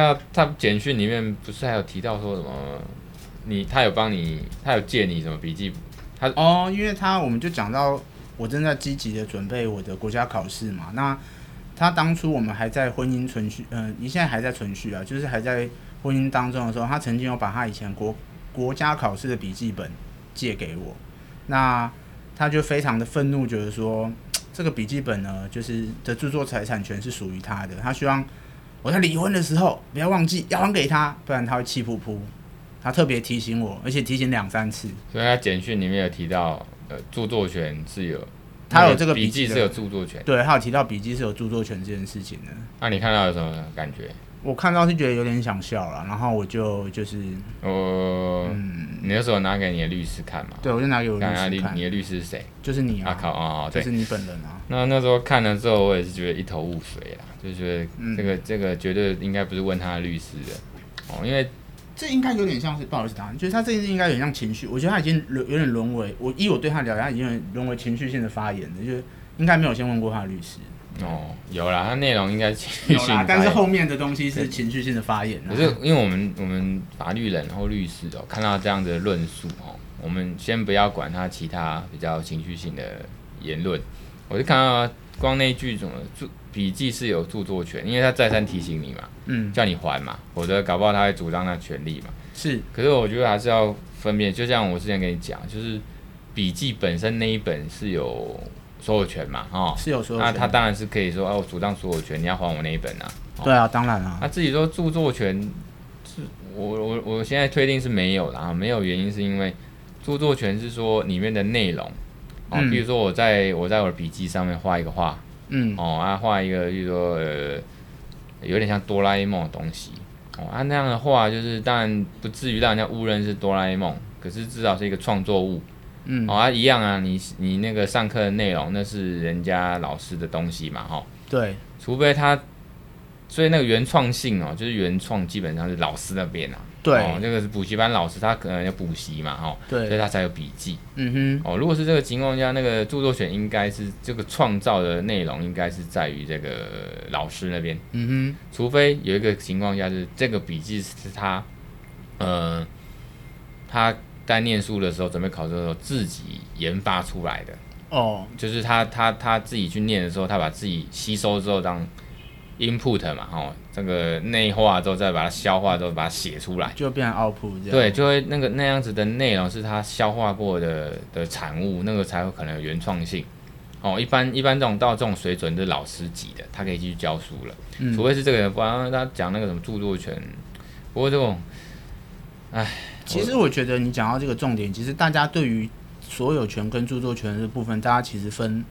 看到他简讯里面不是还有提到说什么？你他有帮你，他有借你什么笔记？他哦，因为他我们就讲到我正在积极的准备我的国家考试嘛。那他当初我们还在婚姻存续，嗯、你现在还在存续啊，就是还在婚姻当中的时候，他曾经有把他以前国国家考试的笔记本借给我。那他就非常的愤怒，觉得说这个笔记本呢，就是的著作财产权是属于他的。他希望我在离婚的时候不要忘记要还给他，不然他会气噗噗。他特别提醒我，而且提醒两三次。所以他简讯里面有提到，呃，著作权是有，他有这个笔记是有著作权。对，他有提到笔记是有著作权这件事情的。那你看到有什么感觉？我看到是觉得有点想笑了，然后我就就是，呃，嗯，你那时候拿给你的律师看嘛？对，我就拿给我律师看。你的律师是谁？就是你啊！啊靠啊！对，就是你本人啊。那那时候看了之后，我也是觉得一头雾水啦，就觉得这个、嗯、这个绝对应该不是问他的律师的哦，因为。这应该有点像是不好意思，答案就是他这件事应该有点像情绪，我觉得他已经有点沦为我依我对他了解，他已经沦为情绪性的发言了，就是应该没有先问过他的律师。哦，有啦，它内容应该情绪性，但是后面的东西是情绪性的发言。可是因为我们我们法律人或律师哦，看到这样的论述哦，我们先不要管他其他比较情绪性的言论，我就看到光那一句什么著笔记是有著作权，因为他再三提醒你嘛，嗯，叫你还嘛，否则搞不好他会主张那权利嘛。是，可是我觉得还是要分辨，就像我之前跟你讲，就是笔记本身那一本是有所有权嘛，哈，是有所有权。那他当然是可以说，哦，我主张所有权，你要还我那一本啊。对啊，当然啊。他自己说著作权是，我我我现在推定是没有的啊，没有原因是因为著作权是说里面的内容，哦，比如说我在我在我的笔记上面画一个画。嗯，哦，啊，画一个，就是说，呃，有点像哆啦 A 梦的东西，哦，啊，那样的话就是当然不至于让人家误认是哆啦 A 梦，可是至少是一个创作物，嗯，哦，啊，一样啊，你你那个上课的内容那是人家老师的东西嘛，哈、哦，对，除非他，所以那个原创性哦，就是原创基本上是老师那边啊。对，哦，这个是补习班老师，他可能要补习嘛，哦，对，所以他才有笔记。嗯哼，哦，如果是这个情况下，那个著作权应该是这个创造的内容应该是在于这个老师那边。嗯哼，除非有一个情况下是这个笔记是他，呃，他在念书的时候准备考试的时候自己研发出来的。哦，就是他他他自己去念的时候，他把自己吸收之后当。input 嘛，哦，这个内化之后再把它消化之后把它写出来，就变成 output 这样。对，就会那个那样子的内容是他消化过的的产物，那个才有可能有原创性。哦，一般一般这种到这种水准的老师级的，他可以继续教书了。嗯，除非是这个人，不然他讲那个什么著作权。不过这种，哎，其实我觉得你讲到这个重点，其实大家对于所有权跟著作权的部分，大家其实分。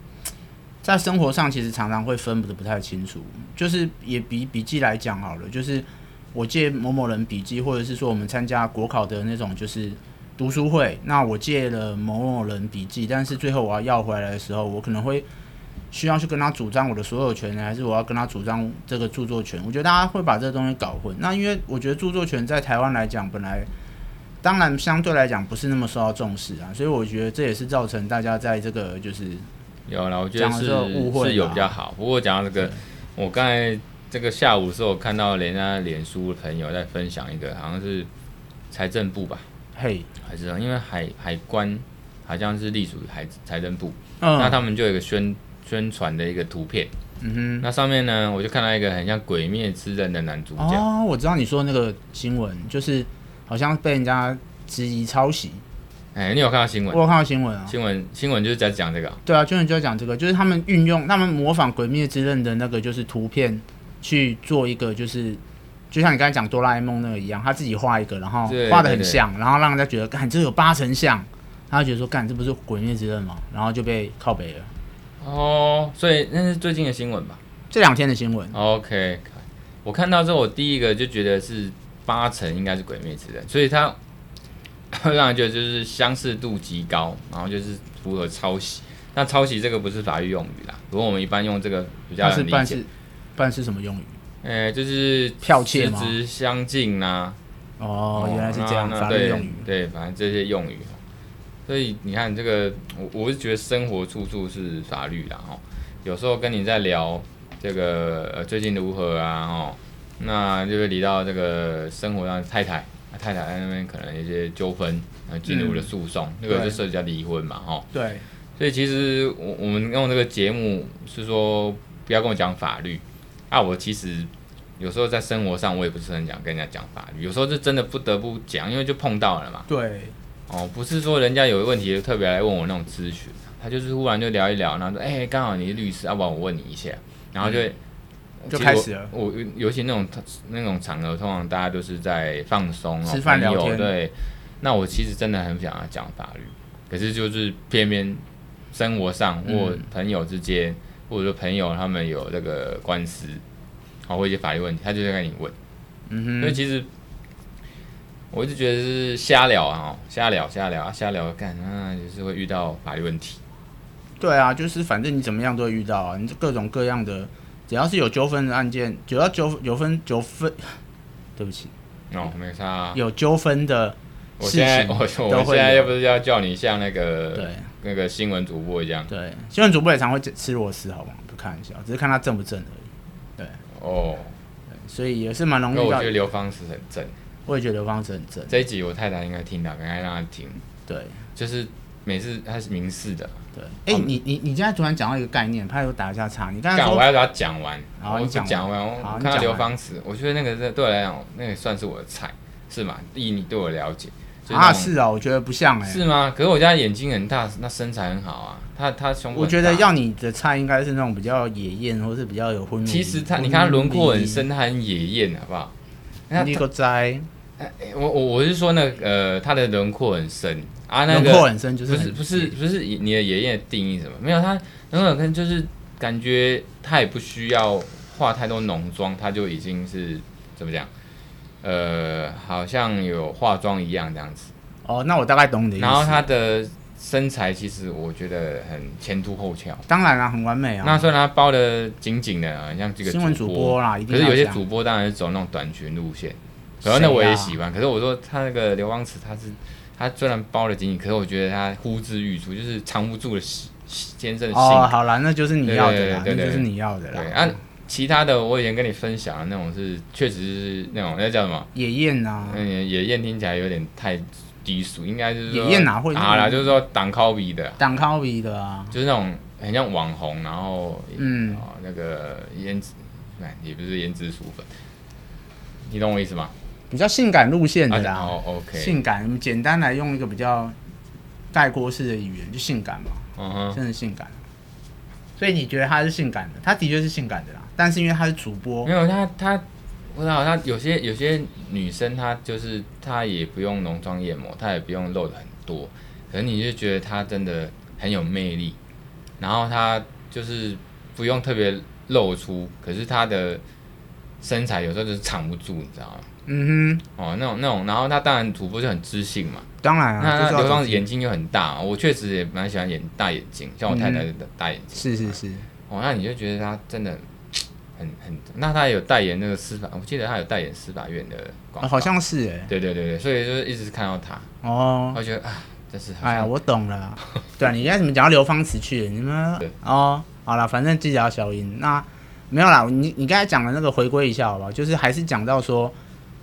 在生活上，其实常常会分得不太清楚。就是也比笔记来讲好了，就是我借某某人笔记，或者是说我们参加国考的那种就是读书会，那我借了某某人笔记，但是最后我要要回来的时候，我可能会需要去跟他主张我的所有权呢，还是我要跟他主张这个著作权？我觉得大家会把这个东西搞混。那因为我觉得著作权在台湾来讲，本来当然相对来讲不是那么受到重视啊，所以我觉得这也是造成大家在这个就是。有了，我觉得是是有比较好。不过讲到这个，我刚才这个下午的时候看到人家脸书的朋友在分享一个，好像是财政部吧，嘿，还是因为海海关好像是隶属于海财政部，嗯那他们就有一个宣宣传的一个图片，嗯哼，那上面呢，我就看到一个很像《鬼灭之刃》的男主角。哦，我知道你说那个新闻，就是好像被人家质疑抄袭。哎、欸，你有看到新闻？我有看到新闻啊。新闻新闻就是在讲这个。对啊，新闻就在讲这个，就是他们运用他们模仿《鬼灭之刃》的那个就是图片去做一个，就是就像你刚才讲哆啦 A 梦那个一样，他自己画一个，然后画的很像，然后让人家觉得，干这有八成像，他就觉得说，干这不是《鬼灭之刃》吗？然后就被靠北了。哦，所以那是最近的新闻吧？这两天的新闻。OK，我看到之后，我第一个就觉得是八成应该是《鬼灭之刃》，所以他。会让人觉得就是相似度极高，然后就是符合抄袭。那抄袭这个不是法律用语啦，如果我们一般用这个比较能理解。办是办是什么用语？呃，就是剽窃吗？实质相近呐。哦，原来是这样，法律用语。对，反正这些用语。所以你看这个，我我是觉得生活处处是法律啦。哦。有时候跟你在聊这个呃最近如何啊？哦，那就是离到这个生活上太太，太太在那边可能一些纠纷，然后进入了诉讼，那、嗯、个就涉及到离婚嘛，哈。对。所以其实我我们用这个节目是说，不要跟我讲法律啊，我其实有时候在生活上我也不是很想跟人家讲法律，有时候是真的不得不讲，因为就碰到了嘛。对。哦，不是说人家有问题就特别来问我那种咨询，他就是忽然就聊一聊，然后说，哎、欸，刚好你是律师，要不然我问你一下，然后就。嗯就开始了。我，我尤其那种那种场合，通常大家都是在放松、吃饭聊天。对，那我其实真的很想要讲法律，可是就是偏偏生活上或朋友之间，嗯、或者说朋友他们有这个官司，好或一些法律问题，他就在跟你问。嗯哼。所以其实我一直觉得是瞎聊啊，瞎聊瞎聊啊，瞎聊干啊，就是会遇到法律问题。对啊，就是反正你怎么样都会遇到啊，你各种各样的。只要是有纠纷的案件，只要纠有分纠纷，对不起，哦，没差、啊。有纠纷的事情，我现在我我现在又不是要叫你像那个对那个新闻主播一样，对，新闻主播也常会吃螺丝，好吗？不开玩笑，只是看他正不正而已。对，哦，对，所以也是蛮容易。我觉得刘芳是很正，我也觉得刘芳是很正。这一集我太太应该听到，应该让她听。对，就是每次她是明示的。哎、欸，你你你现在突然讲到一个概念，怕又打一下岔。你刚才说我要给他讲完，然后讲讲完，我看到刘芳慈，我觉得那个对我来讲，那个算是我的菜，是吗？第一，你对我了解啊？是啊，我觉得不像哎、欸，是吗？可是我家眼睛很大，那身材很好啊，他他胸部，我觉得要你的菜应该是那种比较野艳，或是比较有婚。其实他，你看他轮廓很深，他很野艳，好不好？你个在，我我我是说那个呃，他的轮廓很深。啊，那个不是不是不是你的爷爷的定义什么？没有他，很可能就是感觉他也不需要化太多浓妆，他就已经是怎么讲？呃，好像有化妆一样这样子。哦，那我大概懂你的意思。然后他的身材其实我觉得很前凸后翘。当然啦，很完美啊。那虽然他包的紧紧的，像这个新闻主播啦，可是有些主播当然是走那种短裙路线，可能那我也喜欢。可是我说他那个刘邦慈，他是。他虽然包的紧紧，可是我觉得他呼之欲出，就是藏不住的坚韧的心。哦，好啦，那就是你要的啦，对对对对，那就是你要的啦。对，啊，其他的我以前跟你分享的那种是，确实是那种那叫什么？野艳啊。嗯，野艳听起来有点太低俗，应该就是野艳哪会？好啦，就是说挡 copy 的。挡 copy 的啊。就是那种很像网红，然后嗯，那个颜值，哎，也不是胭脂薯粉，你懂我意思吗？比较性感路线的啦，哦，OK，性感，简单来用一个比较概括式的语言，就性感嘛，嗯哼，真的性感。所以你觉得他是性感的？他的确是性感的啦，但是因为他是主播，没有他他，我知道他有些有些女生，她就是她也不用浓妆艳抹，她也不用露的很多，可是你就觉得她真的很有魅力，然后她就是不用特别露出，可是她的身材有时候就是藏不住，你知道吗？嗯哼，哦，那种那种，然后他当然主播就很知性嘛，当然啊，那刘芳眼睛又很大，我确实也蛮喜欢演大眼睛，像我太太的大眼睛，是是是，哦，那你就觉得他真的很很，那他也有代言那个司法，我记得他有代言司法院的广告，好像是哎，对对对对，所以就是一直看到他，哦，我觉得啊，真是，哎呀，我懂了，对啊，你现在怎么讲到刘芳慈去了？你们哦，好了，反正记得要小音，那没有啦，你你刚才讲的那个回归一下好不好？就是还是讲到说。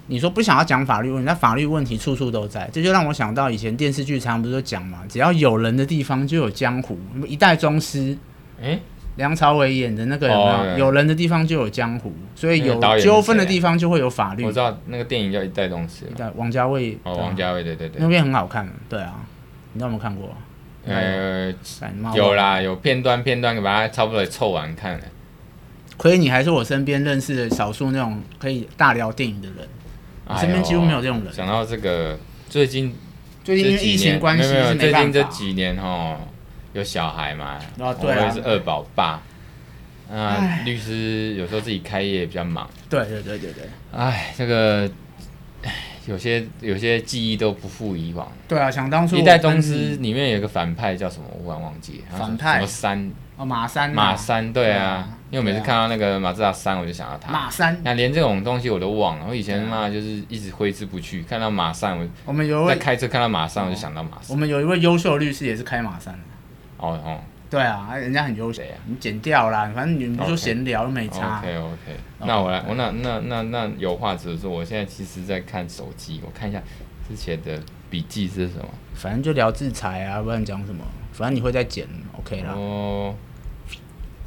你说不想要讲法律问题，那法律问题处处都在，这就让我想到以前电视剧常常不是都讲嘛，只要有人的地方就有江湖。一代宗师，哎，梁朝伟演的那个有没有？哦、有人的地方就有江湖，所以有纠纷的地方就会有法律。我知道那个电影叫《一代宗师》，一代王家卫哦，王家卫对对对，那边很好看，对啊，你有没有看过？呃，有啦，有片段片段把它差不多也凑完看了。亏你还是我身边认识的少数那种可以大聊电影的人。身边几乎没有这种人。想到这个，最近最近因为疫情关系，没有没有，最近这几年哦，有小孩嘛，哦对啊，是二宝爸。啊，律师有时候自己开业比较忙。对对对对对。哎，这个，有些有些记忆都不复以往。对啊，想当初一代宗师里面有个反派叫什么？我忽然忘记。反派。什么三？哦，马三。马三，对啊。因为我每次看到那个马自达三，我就想到他。马三，那连这种东西我都忘了。我以前嘛就是一直挥之不去，看到马三，我我们有在开车看到马三，我就想到马三。我们有一位优秀律师也是开马三的。哦哦，对啊，人家很优秀啊，你剪掉啦，反正你们就闲聊都没差。OK OK. 那我来，我那那那那有话直说。我现在其实在看手机，我看一下之前的笔记是什么。反正就聊制裁啊，不然讲什么？反正你会再剪，OK 啦。哦，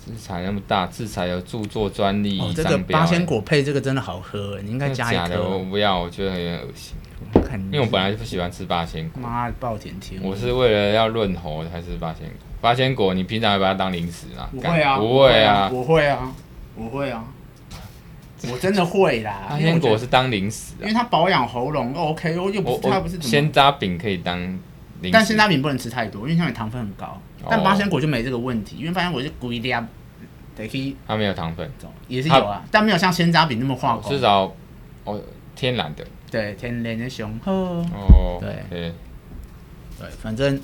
制裁那么大，制裁有著作专利、哦。这个八仙果配这个真的好喝，你应该加一颗。假的，我不要，我觉得有点恶心。因为我本来就不喜欢吃八仙果。妈，暴殄天物。我是为了要润喉才吃八仙果。八仙果，你平常会把它当零食啊？不会啊，不会啊，我会啊，我会啊，我真的会啦。八仙果是当零食，因为它保养喉咙，OK，我又不，它不是鲜渣饼可以当零食，但鲜渣饼不能吃太多，因为上面糖分很高。但八仙果就没这个问题，因为八仙果是故意它没有糖分，也是有啊，但没有像鲜渣饼那么化工。至少哦，天然的。对，天然的雄厚。哦，对对对，反正。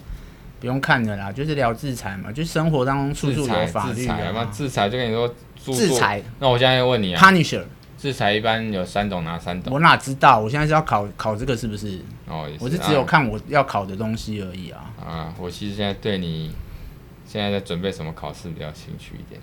不用看的啦，就是聊制裁嘛，就生活当中处处有法律啊嘛。制裁就跟你说制裁。那我现在问你啊，Punisher，制裁一般有三种，哪三种？我哪知道？我现在是要考考这个是不是？哦，是我是只有看我要考的东西而已啊。啊，我其实现在对你现在在准备什么考试比较兴趣一点。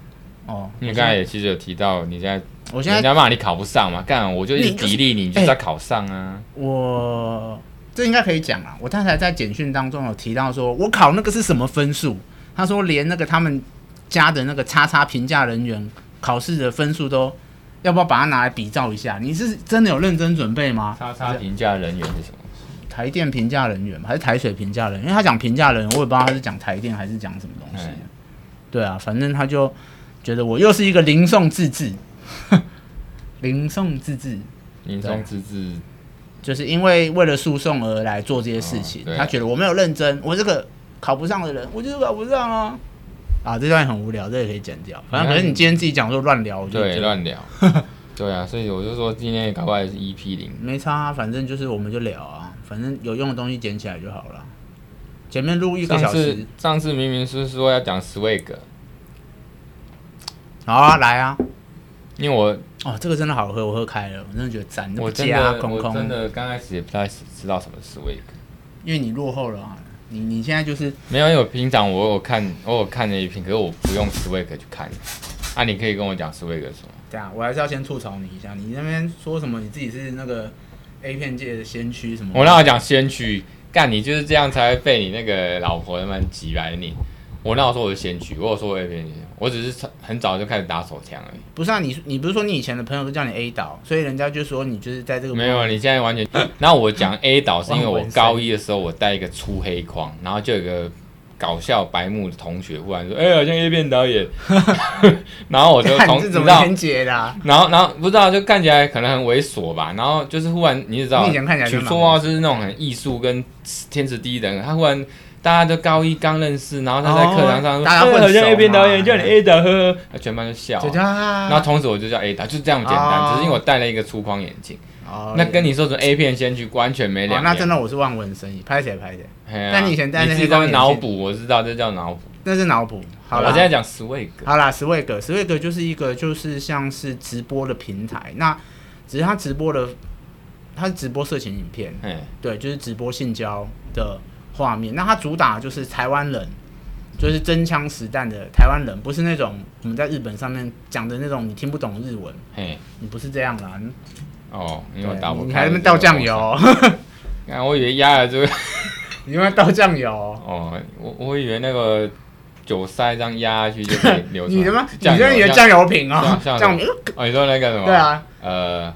哦，你刚才也其实有提到，你现在我现在人家骂你考不上嘛，干我就一直砥砺你，你就是要考上啊。欸、我。这应该可以讲啊！我刚才在简讯当中有提到说，我考那个是什么分数？他说连那个他们家的那个叉叉评价人员考试的分数都要不要把它拿来比照一下？你是真的有认真准备吗？叉叉评价人员是什么？台电评价人员还是台水评价人员？因为他讲评价人员，我也不知道他是讲台电还是讲什么东西。对啊，反正他就觉得我又是一个零送自治，零送自治，零送自治。就是因为为了诉讼而来做这些事情，他觉得我没有认真，我这个考不上的人，我就是考不上啊！啊，这段很无聊，这也可以剪掉。反正可是你今天自己讲说乱聊，对，乱聊。对啊，所以我就说今天搞不好也是 EP 零，没差、啊，反正就是我们就聊啊，反正有用的东西捡起来就好了。前面录一个小时，上次明明是说要讲 Swag，好啊，来啊。因为我哦，这个真的好喝，我喝开了，我真的觉得赞。我真的，空空我真的刚开始也不太知道什么是 Swag，因为你落后了啊。你你现在就是没有，因为我平常我有看，我有看那一瓶，可是我不用 Swag 去看。啊，你可以跟我讲 Swag 什么？对啊，我还是要先吐槽你一下，你那边说什么？你自己是那个 A 片界的先驱什么？我让我讲先驱？干你就是这样才会被你那个老婆他妈挤来你。我那我说我是先驱，我有说我 A 片我只是很早就开始打手枪而已。不是啊，你你不是说你以前的朋友都叫你 A 导，所以人家就说你就是在这个没有，你现在完全。然后我讲 A 导是因为我 高一的时候我带一个粗黑框，然后就有一个搞笑白目的同学忽然说：“哎、欸，好像 A 片导演。”然后我就从你是怎么连接的、啊？然后然后不知道就看起来可能很猥琐吧。然后就是忽然你知道，取绰号是那种很艺术跟天时地利的人，他忽然。大家都高一刚认识，然后他在课堂上说：“大家好像 A 片导演叫你 A 导，呵呵。”全班就笑。然后从此我就叫 A 导，就是这样简单。只是因为我戴了一个粗框眼镜。哦那跟你说什么 A 片先去完全没两样。那真的我是望文生义，拍起来拍起来。但你以前戴那些光眼镜。脑补，我知道这叫脑补。那是脑补。好了，我现在讲 Swag。好啦，Swag，Swag 就是一个就是像是直播的平台。那只是他直播的，他是直播色情影片。对，就是直播性交的。画面，那它主打就是台湾人，就是真枪实弹的台湾人，不是那种我们在日本上面讲的那种你听不懂日文。嘿，你不是这样啦。哦，因为打你还在那倒酱油。看，我以为压了这个，你在倒酱油。哦，我我以为那个酒塞这样压下去就可以流出来。你什么？你这你的酱油瓶哦，酱油。哦，你说那个什么？对啊，呃。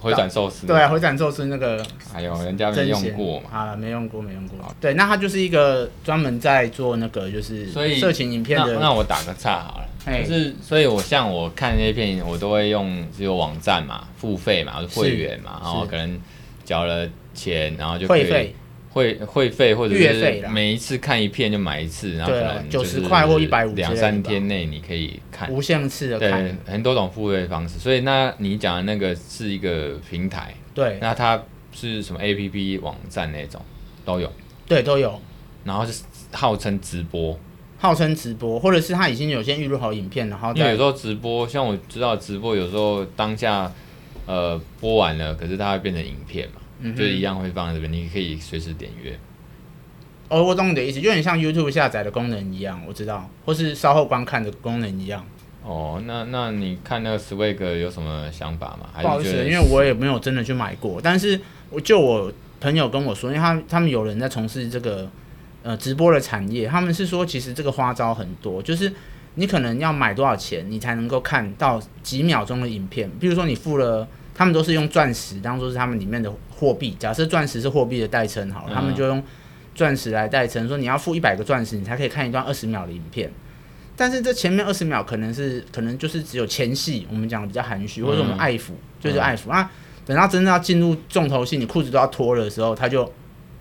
回转寿司，对啊，回转寿司那个，哎呦，人家没用过嘛，啊，没用过，没用过。对，那它就是一个专门在做那个就是色情影片的。那，那我打个岔好了，嘿就是，所以我像我看那些片，我都会用只有网站嘛，付费嘛，会员嘛，然后可能交了钱，然后就可以。会会会费或者是每一次看一片就买一次，然后可能九十块或一百五，两三天内你可以看。无限次的看，对，很多种付费方式。所以那你讲的那个是一个平台，对，那它是什么 APP 网站那种都有，对，都有。然后是号称直播，号称直播，或者是他已经有先预录好影片，然后因为有时候直播，像我知道直播有时候当下呃播完了，可是它会变成影片嘛。嗯、就是一样会放在这边，你可以随时点阅。哦，我懂你的意思，就很像 YouTube 下载的功能一样，我知道，或是稍后观看的功能一样。哦，那那你看那个 Swag 有什么想法吗？不好意思，因为我也没有真的去买过，但是我就我朋友跟我说，因为他他们有人在从事这个呃直播的产业，他们是说其实这个花招很多，就是你可能要买多少钱，你才能够看到几秒钟的影片。比如说你付了，他们都是用钻石当做是他们里面的货币，假设钻石是货币的代称好了，他们就用。钻石来代称，说你要付一百个钻石，你才可以看一段二十秒的影片。但是这前面二十秒可能是，可能就是只有前戏，我们讲的比较含蓄，或者我们爱抚，就是爱抚。那、啊、等到真正要进入重头戏，你裤子都要脱了的时候，他就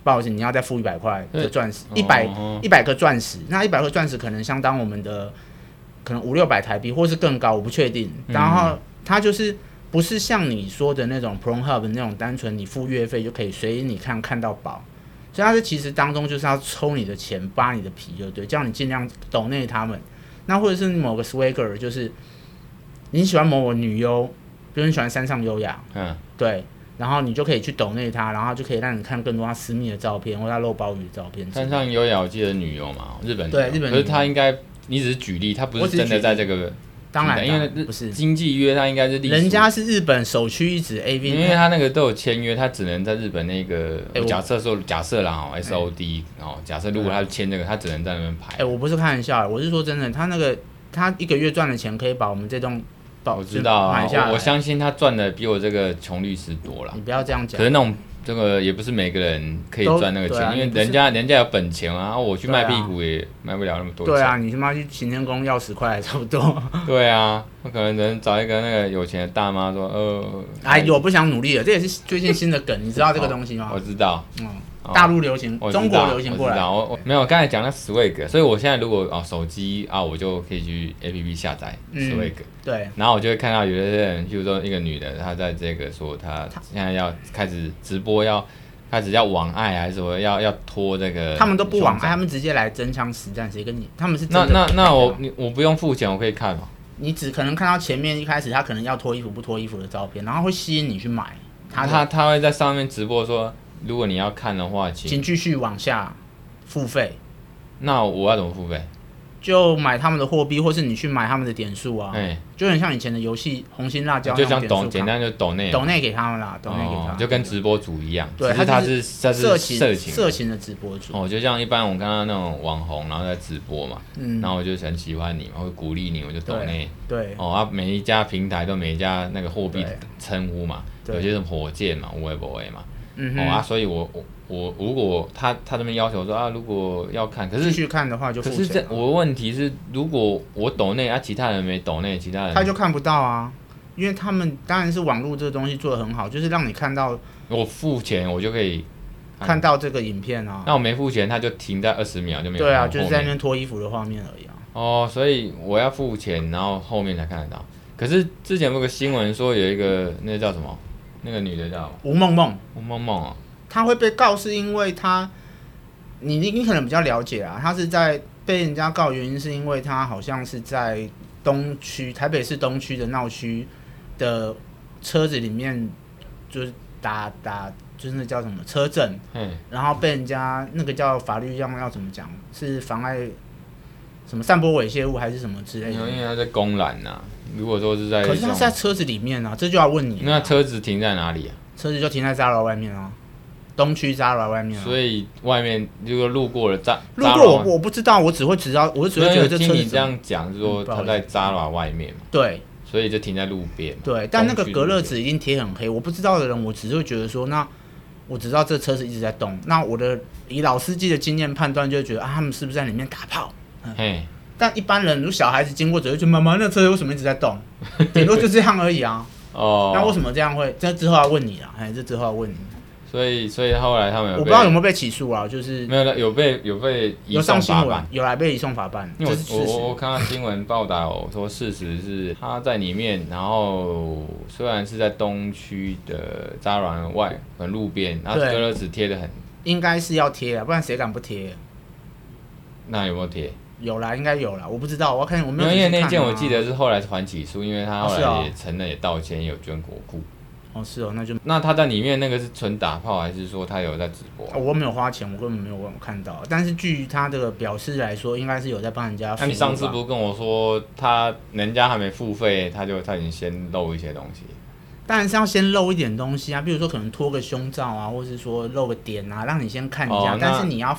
不好意思，你要再付一百块的钻石，一百一百个钻石。那一百个钻石可能相当我们的可能五六百台币，或是更高，我不确定。然后它就是不是像你说的那种 Pornhub 那种单纯你付月费就可以随你看看到饱。所以它是其实当中就是要抽你的钱，扒你的皮，就对，叫你尽量抖内他们。那或者是某个 swagger，就是你喜欢某某女优，比如你喜欢山上优雅，嗯，对，然后你就可以去抖内他，然后就可以让你看更多他私密的照片或他露包鱼的照片。山上优雅，我记得女优嘛，日本对日本，可是他应该你只是举例，他不是真的在这个。当然，因为不是经济约，他应该是人家是日本首屈一指 AV，因为他那个都有签约，他只能在日本那个假设说假设啦哦，SOD 哦，假设如果他签这个，他只能在那边排。哎，我不是开玩笑，我是说真的，他那个他一个月赚的钱可以把我们这栋我知道啊，我相信他赚的比我这个穷律师多了。你不要这样讲，可是那种。这个也不是每个人可以赚那个钱，啊、因为人家人家有本钱啊，我去卖屁股也卖不了那么多钱。对啊，你他妈去行天宫要十块差不多。对啊，我可能能找一个那个有钱的大妈说，呃，哎，我不想努力了，这也是最近新的梗，你知道这个东西吗？我知道，嗯。大陆流行，中国流行过来。我我没有，刚才讲了 Swag，所以我现在如果哦手机啊，我就可以去 APP 下载 Swag。对。然后我就会看到有的人，就是说一个女的，她在这个说她现在要开始直播，要开始要网爱还是什么，要要拖这个。他们都不网爱，他们直接来真枪实战，谁跟你？他们是那那那我你我不用付钱，我可以看吗？你只可能看到前面一开始他可能要脱衣服不脱衣服的照片，然后会吸引你去买。他他他会在上面直播说。如果你要看的话，请请继续往下付费。那我要怎么付费？就买他们的货币，或是你去买他们的点数啊。哎，就很像以前的游戏红心辣椒，就像抖简单就抖内抖内给他们啦，抖内给他们，就跟直播主一样。对，他是他是色情色情的直播主。哦，就像一般我刚刚那种网红，然后在直播嘛，嗯，然后我就很喜欢你嘛，我会鼓励你，我就抖内。对。哦啊，每一家平台都每一家那个货币称呼嘛，有些是火箭嘛，无为不为嘛。嗯，哦啊，所以我我我如果他他这边要求说啊，如果要看，可是继续看的话就，可是这我的问题是，如果我抖内啊，其他人没抖内，其他人他就看不到啊，因为他们当然是网络这个东西做的很好，就是让你看到，我付钱我就可以看。到这个影片啊，那我没付钱，他就停在二十秒就没有，对啊，就是在那边脱衣服的画面而已啊。哦，所以我要付钱，然后后面才看得到。可是之前有个新闻说有一个那个叫什么，那个女的叫吴梦梦，吴梦梦啊。她会被告是因为她，你你你可能比较了解啊，她是在被人家告，原因是因为她好像是在东区台北市东区的闹区的车子里面，就是打打就是那叫什么车震，嗯，然后被人家那个叫法律上要怎么讲，是妨碍什么散播猥亵物还是什么之类的？因为他在公然呐，如果说是在，可是他是在车子里面啊，这就要问你，那车子停在哪里啊？车子就停在 Zara 外面啊。东区 Zara 外面，所以外面如果路过了 Zara，路过我我不知道，我只会知道，我只会觉得这车子。听你这样讲，就是说他在 Zara 外面嘛。对，所以就停在路边。对，但那个隔热纸已经贴很黑，我不知道的人，我只是会觉得说，那我只知道这车子一直在动。那我的以老司机的经验判断，就会觉得啊，他们是不是在里面打炮？嗯。嘿但一般人如小孩子经过，只会觉得妈妈那车为什么一直在动？顶多就这样而已啊。哦。那为什么这样会？这之后要问你啊，哎，这之后要问你。所以，所以后来他们有我不知道有没有被起诉啊？就是没有了，有被有被移送法办，有来被移送法办。因为我我我看到新闻报道说，事实是他在里面，然后虽然是在东区的栅栏外和路边，然后隔热纸贴的很，应该是要贴啊，不然谁敢不贴？那有没有贴？有啦，应该有啦，我不知道，我要看我没有。因为那件我记得是后来是还起诉，因为他后来也承认也道歉，也有捐国库。哦，是哦，那就那他在里面那个是纯打炮，还是说他有在直播？哦，我没有花钱，我根本没有看到。但是据他这个表示来说，应该是有在帮人家。那你上次不是跟我说，他人家还没付费，他就他已经先露一些东西？当然是要先露一点东西啊，比如说可能脱个胸罩啊，或是说露个点啊，让你先看一下。哦、但是你要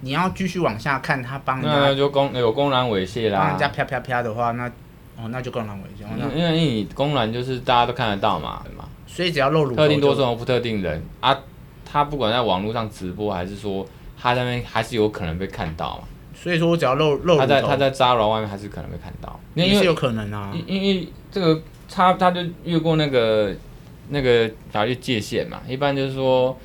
你要继续往下看，他帮人家那就公有公然猥亵啦，帮人家啪啪啪的话，那哦那就公然猥亵。因为因为你公然就是大家都看得到嘛，对吗？所以只要露乳，特定多数不特定人啊，他不管在网络上直播，还是说他在那边还是有可能被看到嘛。所以说我只要露露，他在他在 Zara 外面还是可能被看到，也是有可能啊。因因为这个他他就越过那个那个法律界限嘛。一般就是说，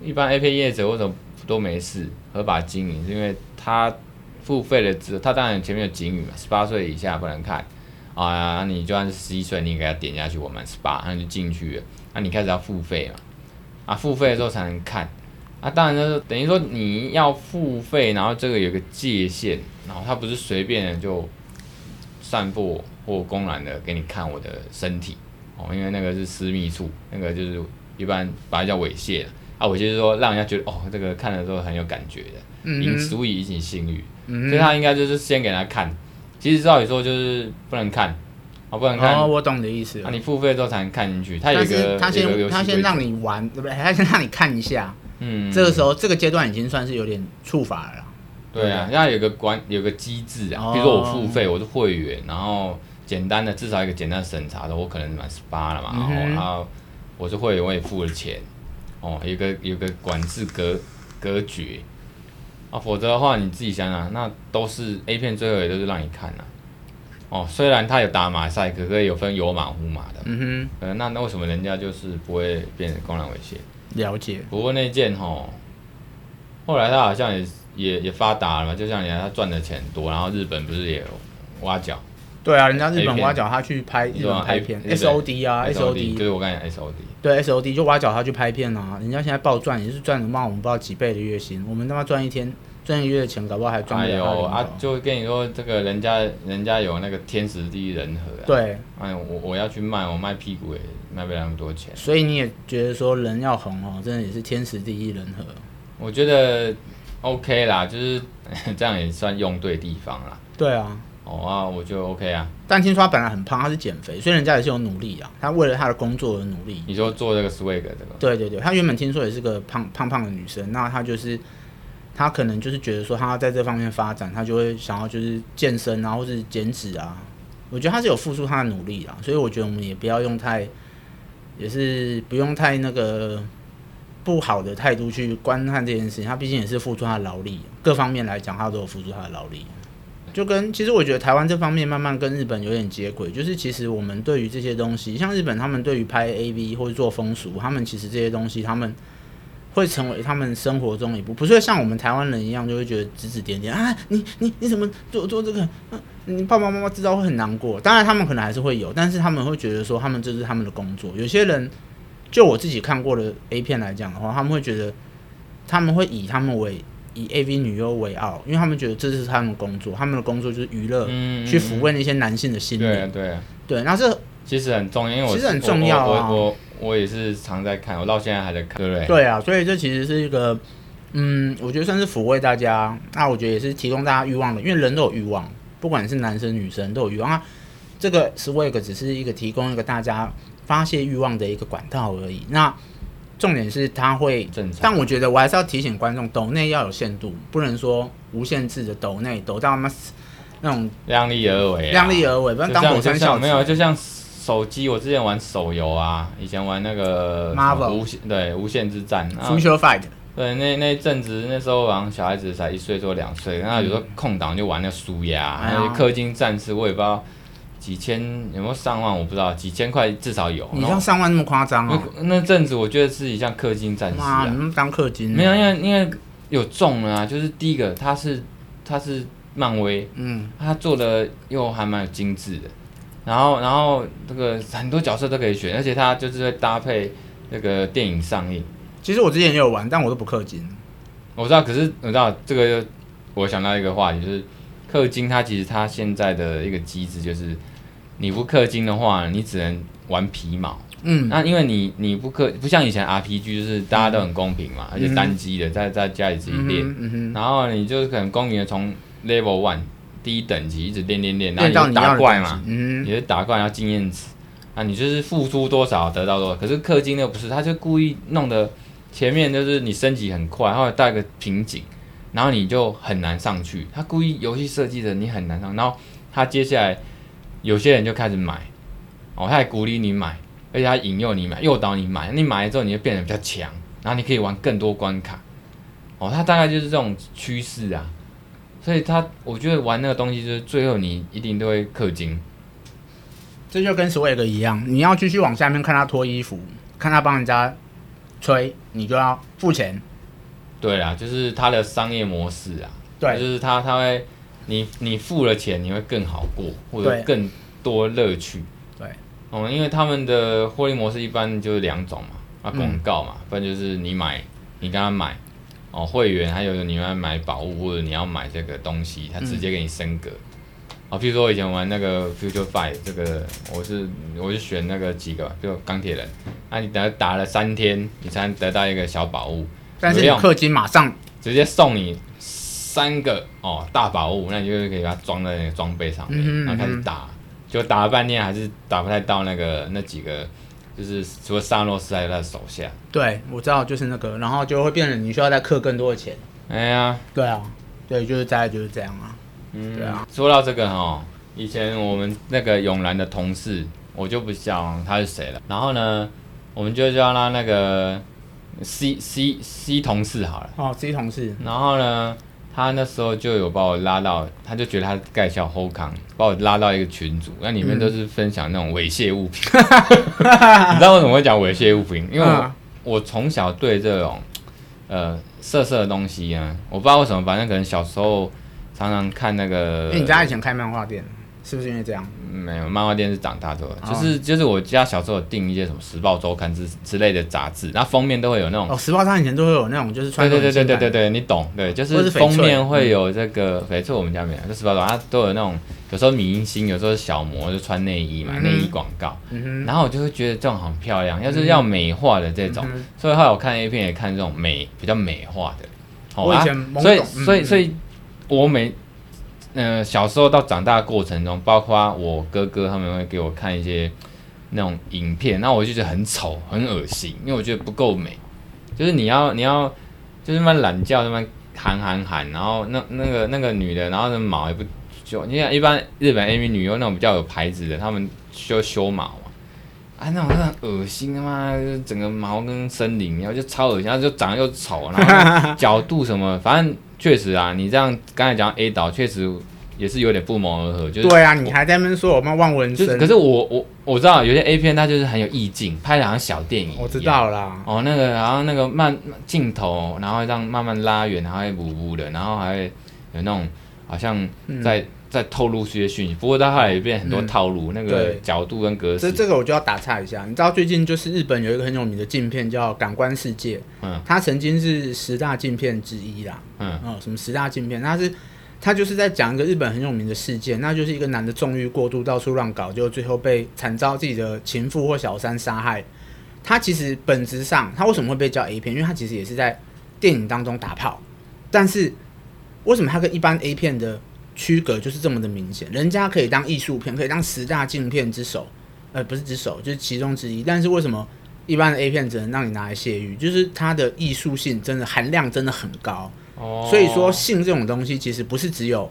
一般 A P 业者或者都没事合法经营，是因为他付费了之后，他当然前面有警语嘛，十八岁以下不能看。啊，你就算是十一岁，你给他点下去，我满十八，那就进去了。那你开始要付费嘛？啊，付费的时候才能看。啊，当然就是等于说你要付费，然后这个有个界限，然后他不是随便的就散播或公然的给你看我的身体哦，因为那个是私密处，那个就是一般把它叫猥亵啊，我就是说让人家觉得哦，这个看的时候很有感觉的，引足以引起性欲，嗯、所以他应该就是先给他看。其实照理说就是不能看，哦，不能看。哦，我懂你的意思。那、啊、你付费之后才能看进去。他有一个，他先他先让你玩，对不对？他先让你看一下。嗯。这个时候，这个阶段已经算是有点触法了。对啊，要有个关，有个机制啊。比如说我付费，我是会员，然后简单的至少一个简单审查的，我可能满十八了嘛，嗯、哼然后我是会员，我也付了钱。哦，有个有个管制隔隔绝。啊，否则的话，你自己想想，那都是 A 片，最后也都是让你看呐、啊。哦，虽然他有打马赛克，可是有分有马无马的。嗯哼。呃，那那为什么人家就是不会变成公然猥亵？了解。不过那件吼，后来他好像也也也发达了嘛，就像你看他赚的钱多，然后日本不是也挖角？对啊，人家日本挖角他去拍日本拍片，S O D 啊，S O D，就是我刚才讲 S O D。对 S O D 就挖角他去拍片啊，人家现在暴赚，也是赚了嘛，我们不知道几倍的月薪，我们他妈赚一天赚一个月的钱，搞不好还赚不了。哎呦啊，就跟你说这个人家人家有那个天时地利人和、啊。对，哎，我我要去卖，我卖屁股也卖不了那么多钱。所以你也觉得说人要红哦，真的也是天时地利人和。我觉得 OK 啦，就是 这样也算用对地方啦。对啊。哦啊，我就 OK 啊。但听说他本来很胖，他是减肥，所以人家也是有努力啊。他为了他的工作而努力。你说做这个 swag 这个？对对对，他原本听说也是个胖胖胖的女生，那她就是她可能就是觉得说他在这方面发展，她就会想要就是健身啊，或是减脂啊。我觉得她是有付出她的努力啊，所以我觉得我们也不要用太，也是不用太那个不好的态度去观看这件事情。他毕竟也是付出他的劳力，各方面来讲，他都有付出他的劳力。就跟其实我觉得台湾这方面慢慢跟日本有点接轨，就是其实我们对于这些东西，像日本他们对于拍 AV 或者做风俗，他们其实这些东西他们会成为他们生活中一部，不是像我们台湾人一样就会觉得指指点点啊，你你你怎么做做这个？啊，你爸爸妈妈知道会很难过。当然他们可能还是会有，但是他们会觉得说他们这是他们的工作。有些人就我自己看过的 A 片来讲的话，他们会觉得他们会以他们为。以 AV 女优为傲，因为他们觉得这是他们的工作，他们的工作就是娱乐，嗯、去抚慰那些男性的心灵。对对对，那这其实很重要，因为我其实很重要啊。我我我，我也是常在看，我到现在还在看，对不对？对啊，所以这其实是一个，嗯，我觉得算是抚慰大家。那我觉得也是提供大家欲望的，因为人都有欲望，不管是男生女生都有欲望。啊，这个 Swag 只是一个提供一个大家发泄欲望的一个管道而已。那重点是它会正常，但我觉得我还是要提醒观众，抖内要有限度，不能说无限制的抖内，抖到那么那种量力而为，量力而为，不要当火山小没有，就像手机，我之前玩手游啊，以前玩那个 Marvel 无限对无限之战，Future Fight，对那那阵子那时候好像小孩子才一岁多两岁，然后有时候空档就玩那个纾压，还有氪金战士，我也不知道。几千有没有上万？我不知道，几千块至少有。你像上万那么夸张啊？那阵子我觉得自己像氪金战士啊。你当氪金？没有，因为因为有中了啊。就是第一个，他是他是漫威，嗯，他做的又还蛮精致的。然后然后这个很多角色都可以选，而且他就是会搭配那个电影上映。其实我之前也有玩，但我都不氪金。我知道，可是我知道这个，我想到一个话题，就是氪金，它其实它现在的一个机制就是。你不氪金的话，你只能玩皮毛。嗯，那因为你你不氪不像以前 RPG 就是大家都很公平嘛，嗯、而且单机的在在家里自己练，嗯嗯、然后你就是可能公平的从 Level One 第一等级一直练练练，然后你就打怪嘛，嗯，你就打怪要经验值，啊，你就是付出多少得到多少，可是氪金的不是，他就故意弄得前面就是你升级很快，然后来带个瓶颈，然后你就很难上去，他故意游戏设计的你很难上，然后他接下来有些人就开始买。哦，他还鼓励你买，而且他引诱你买，诱导你买。你买了之后，你就变得比较强，然后你可以玩更多关卡。哦，他大概就是这种趋势啊。所以他，我觉得玩那个东西，就是最后你一定都会氪金。这就跟 Swag 一样，你要继续往下面看他脱衣服，看他帮人家吹，你就要付钱。对啊，就是他的商业模式啊。对，就是他他会，你你付了钱，你会更好过，或者更多乐趣。对。哦，因为他们的获利模式一般就是两种嘛，啊，广告嘛，不然就是你买，你跟他买，哦，会员，还有你要买宝物或者你要买这个东西，他直接给你升格，啊、嗯，譬如说我以前玩那个 Future Fight 这个，我是我是选那个几个，就钢铁人，啊，你等打了三天，你才能得到一个小宝物，但是你氪金马上直接送你三个哦大宝物，那你就可以把它装在那个装备上面，嗯哼嗯哼然后开始打。就打了半天，还是打不太到那个那几个，就是除了萨诺斯还有他的手下。对，我知道，就是那个，然后就会变成你需要再氪更多的钱。哎呀，对啊，对，就是大概就是这样啊。嗯，对啊。说到这个哈，以前我们那个永兰的同事，我就不讲他是谁了。然后呢，我们就叫他那个 C C C 同事好了。哦，C 同事。然后呢？他那时候就有把我拉到，他就觉得他盖小后康，把我拉到一个群组，那里面都是分享那种猥亵物品。嗯、你知道为什么会讲猥亵物品？因为我我从小对这种呃色色的东西啊，我不知道为什么，反正可能小时候常常看那个。你家以前开漫画店？是不是因为这样？没有，漫画店是长大之后，就是就是我家小时候有订一些什么《时报周刊》之之类的杂志，然后封面都会有那种。哦，《时报》它以前都会有那种，就是穿。对对对对对对对，你懂，对，就是封面会有这个翡翠，我们家没有，就《时报》它都有那种，有时候明星，有时候小模就穿内衣嘛，内衣广告。然后我就会觉得这种很漂亮，要是要美化的这种，所以后来我看 A 片也看这种美比较美化的。我以前所以所以所以，我每。嗯、小时候到长大的过程中，包括我哥哥他们会给我看一些那种影片，那我就觉得很丑、很恶心，因为我觉得不够美。就是你要你要就是那么懒觉，那么喊喊喊，然后那那个 那个女的，然后那毛也不修。你看一般日本 AV 女优那种比较有牌子的，他们修修毛嘛，啊那种很恶心的嘛，整个毛跟森林一样，就超恶心，然后就长得又丑，然后角度什么，反正。确实啊，你这样刚才讲 A 岛，确实也是有点不谋而合。就是对啊，你还在那边说我们望文生，可是我我我知道有些 A 片它就是很有意境，拍的好像小电影。我知道啦。哦，那个然后那个慢镜头，然后这样慢慢拉远，然后还呜呜的，然后还会有那种好像在、嗯、在透露一些讯息。不过到后来也变很多套路，嗯、那个角度跟格式。这这个我就要打岔一下，你知道最近就是日本有一个很有名的镜片叫《感官世界》，嗯，它曾经是十大镜片之一啦。嗯，哦，什么十大镜片？它是他就是在讲一个日本很有名的事件，那就是一个男的纵欲过度，到处乱搞，就最后被惨遭自己的情妇或小三杀害。他其实本质上，他为什么会被叫 A 片？因为他其实也是在电影当中打炮。但是为什么他跟一般 A 片的区隔就是这么的明显？人家可以当艺术片，可以当十大镜片之首，呃，不是之首，就是其中之一。但是为什么一般的 A 片只能让你拿来泄欲？就是它的艺术性真的含量真的很高。哦所以说，性这种东西其实不是只有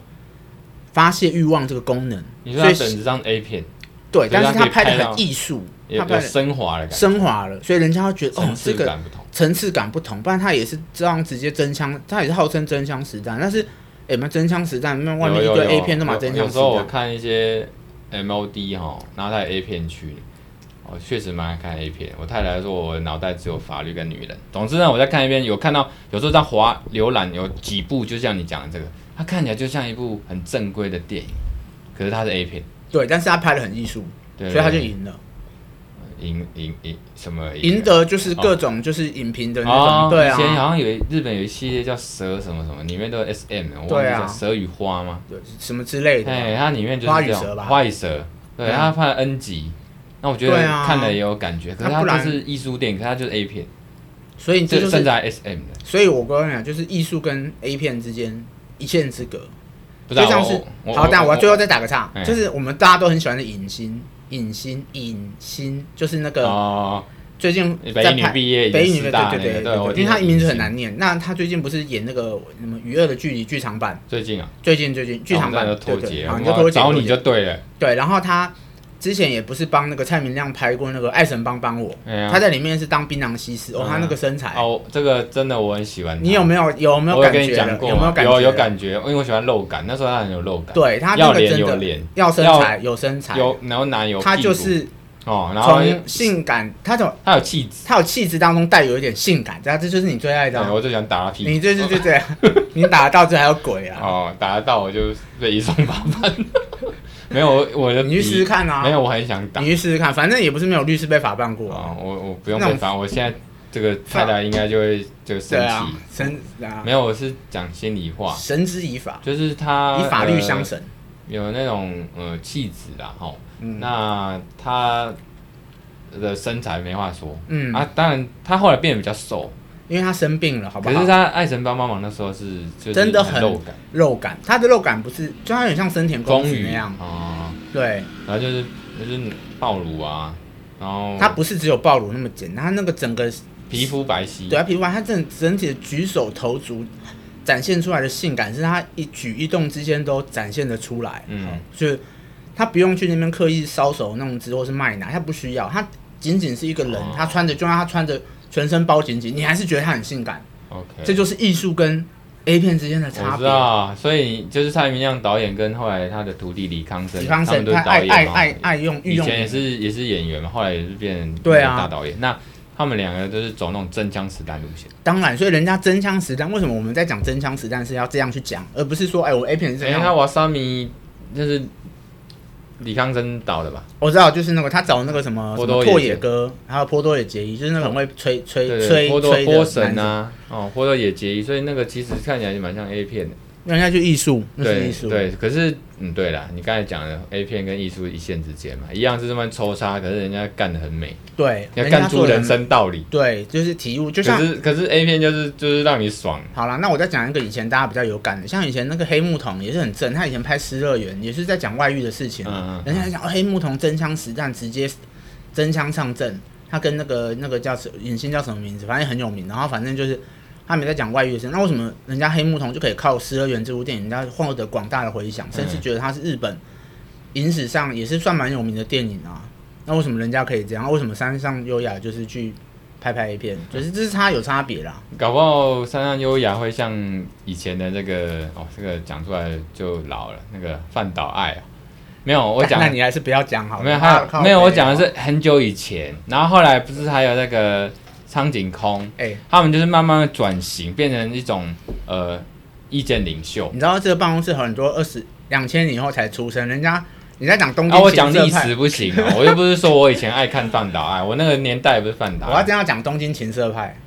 发泄欲望这个功能。你说它本质上 A 片，对，但是他拍的很艺术，它拍升华了，升华了，所以人家会觉得哦，这个层次感不同。不然他也是这样直接真枪，他也是号称真枪实弹。但是，哎，那真枪实弹，那外面一堆 A 片都嘛真枪实弹。有时候我看一些 MOD 哈，然后它有 A 片区。我确实蛮爱看 A 片。我太太说我脑袋只有法律跟女人。总之呢，我在看一遍，有看到有时候在滑浏览，有几部就像你讲的这个，它看起来就像一部很正规的电影，可是它是 A 片。对，但是它拍的很艺术，所以它就赢了。赢赢赢什么？赢得就是各种就是影评的那种。哦、对啊。以前好像有日本有一系列叫蛇什么什么，里面都是 SM，我忘记叫蛇与花吗？对，什么之类的。哎，它里面就是这种花与蛇吧。花与蛇。对，它拍了 N 集。那我觉得看了也有感觉，可是它就是艺术电影，可它就是 A 片，所以这就是甚至 SM 的。所以我跟你讲，就是艺术跟 A 片之间一线之隔。不就像是好，但我最后再打个岔，就是我们大家都很喜欢的影星，影星，影星，就是那个最近在拍北影女对对对对，因为他名字很难念。那他最近不是演那个什么《娱乐的距离》剧场版？最近啊，最近最近剧场版的脱节，然后就脱节，找你就对了。对，然后他。之前也不是帮那个蔡明亮拍过那个《爱神帮帮我》，他在里面是当槟榔西施哦，他那个身材哦，这个真的我很喜欢。你有没有有没有感觉？有没有感觉？有有感觉，因为我喜欢肉感，那时候他很有肉感。对他那个真的要身材有身材，有然后男有，他就是哦，然后从性感，他从他有气质，他有气质当中带有一点性感，这样这就是你最爱的。我最喜欢打他屁股，你对对对对，你打得到这还有鬼啊！哦，打得到我就被一送八分。没有，我的你去试试看啊！没有，我很想打。你去试试看，反正也不是没有律师被法办过啊。我我不用被罚，我现在这个太太应该就会就生气。生没有，我是讲心里话。绳之以法，就是他以法律相绳，有那种呃气质啦，吼。那他的身材没话说，嗯啊，当然他后来变得比较瘦。因为他生病了，好不好？可是他爱神帮帮忙那时候是，就是真的很肉感，肉感。他的肉感不是，就他有点像森田公子那样啊。对，然后就是就是暴乳啊，然后他不是只有暴乳那么简单，他那个整个皮肤白皙，对啊，皮肤白，他整整体的举手投足展现出来的性感，是他一举一动之间都展现的出来。嗯，就是他不用去那边刻意搔首弄姿或是卖奶，他不需要，他仅仅是一个人，他穿着就让他穿着。全身包紧紧，你还是觉得他很性感。OK，这就是艺术跟 A 片之间的差别。我知道，所以就是蔡明亮导演跟后来他的徒弟李康生，李康生他爱爱爱爱用，以前也是也是演员嘛，后来也是变成大导演。那他们两个都是走那种真枪实弹路线。当然，所以人家真枪实弹，为什么我们在讲真枪实弹是要这样去讲，而不是说哎，我 A 片是这样？因为他瓦萨米就是。李康生导的吧？我知道，就是那个他找那个什么拓野哥，还有波多野结衣，就是那个很会吹吹吹吹波神啊，哦，波多野结衣，所以那个其实看起来就蛮像 A 片的。人家就艺术，那是艺术对，可是嗯，对了，你刚才讲的 A 片跟艺术一线之间嘛，一样是这么抽插，可是人家干的很美，对，要干出人生道理，对，就是体悟，就像可是可是 A 片就是就是让你爽。好了，那我再讲一个以前大家比较有感的，像以前那个黑木瞳也是很正，他以前拍《失乐园》也是在讲外遇的事情，嗯嗯，人家还讲黑木瞳真枪实弹直接真枪上阵，他跟那个那个叫什影星叫什么名字，反正很有名，然后反正就是。他没在讲外遇的事，那为什么人家黑木瞳就可以靠《失乐园》这部电影，人家获得广大的回响，甚至觉得他是日本影史上也是算蛮有名的电影啊？那为什么人家可以这样？为什么山上优雅就是去拍拍一片？就是这是差有差别啦。搞不好山上优雅会像以前的那个哦，这个讲出来就老了。那个饭岛爱啊，没有我讲，那你还是不要讲好了。没有，还有没有，我讲的是很久以前，然后后来不是还有那个。苍井空，哎、欸，他们就是慢慢的转型，变成一种呃意见领袖。你知道这个办公室很多二十两千年以后才出生，人家你在讲东京，啊，我讲历史不行哦，我又不是说我以前爱看范岛爱，我那个年代不是范岛。我要这样讲东京情色派，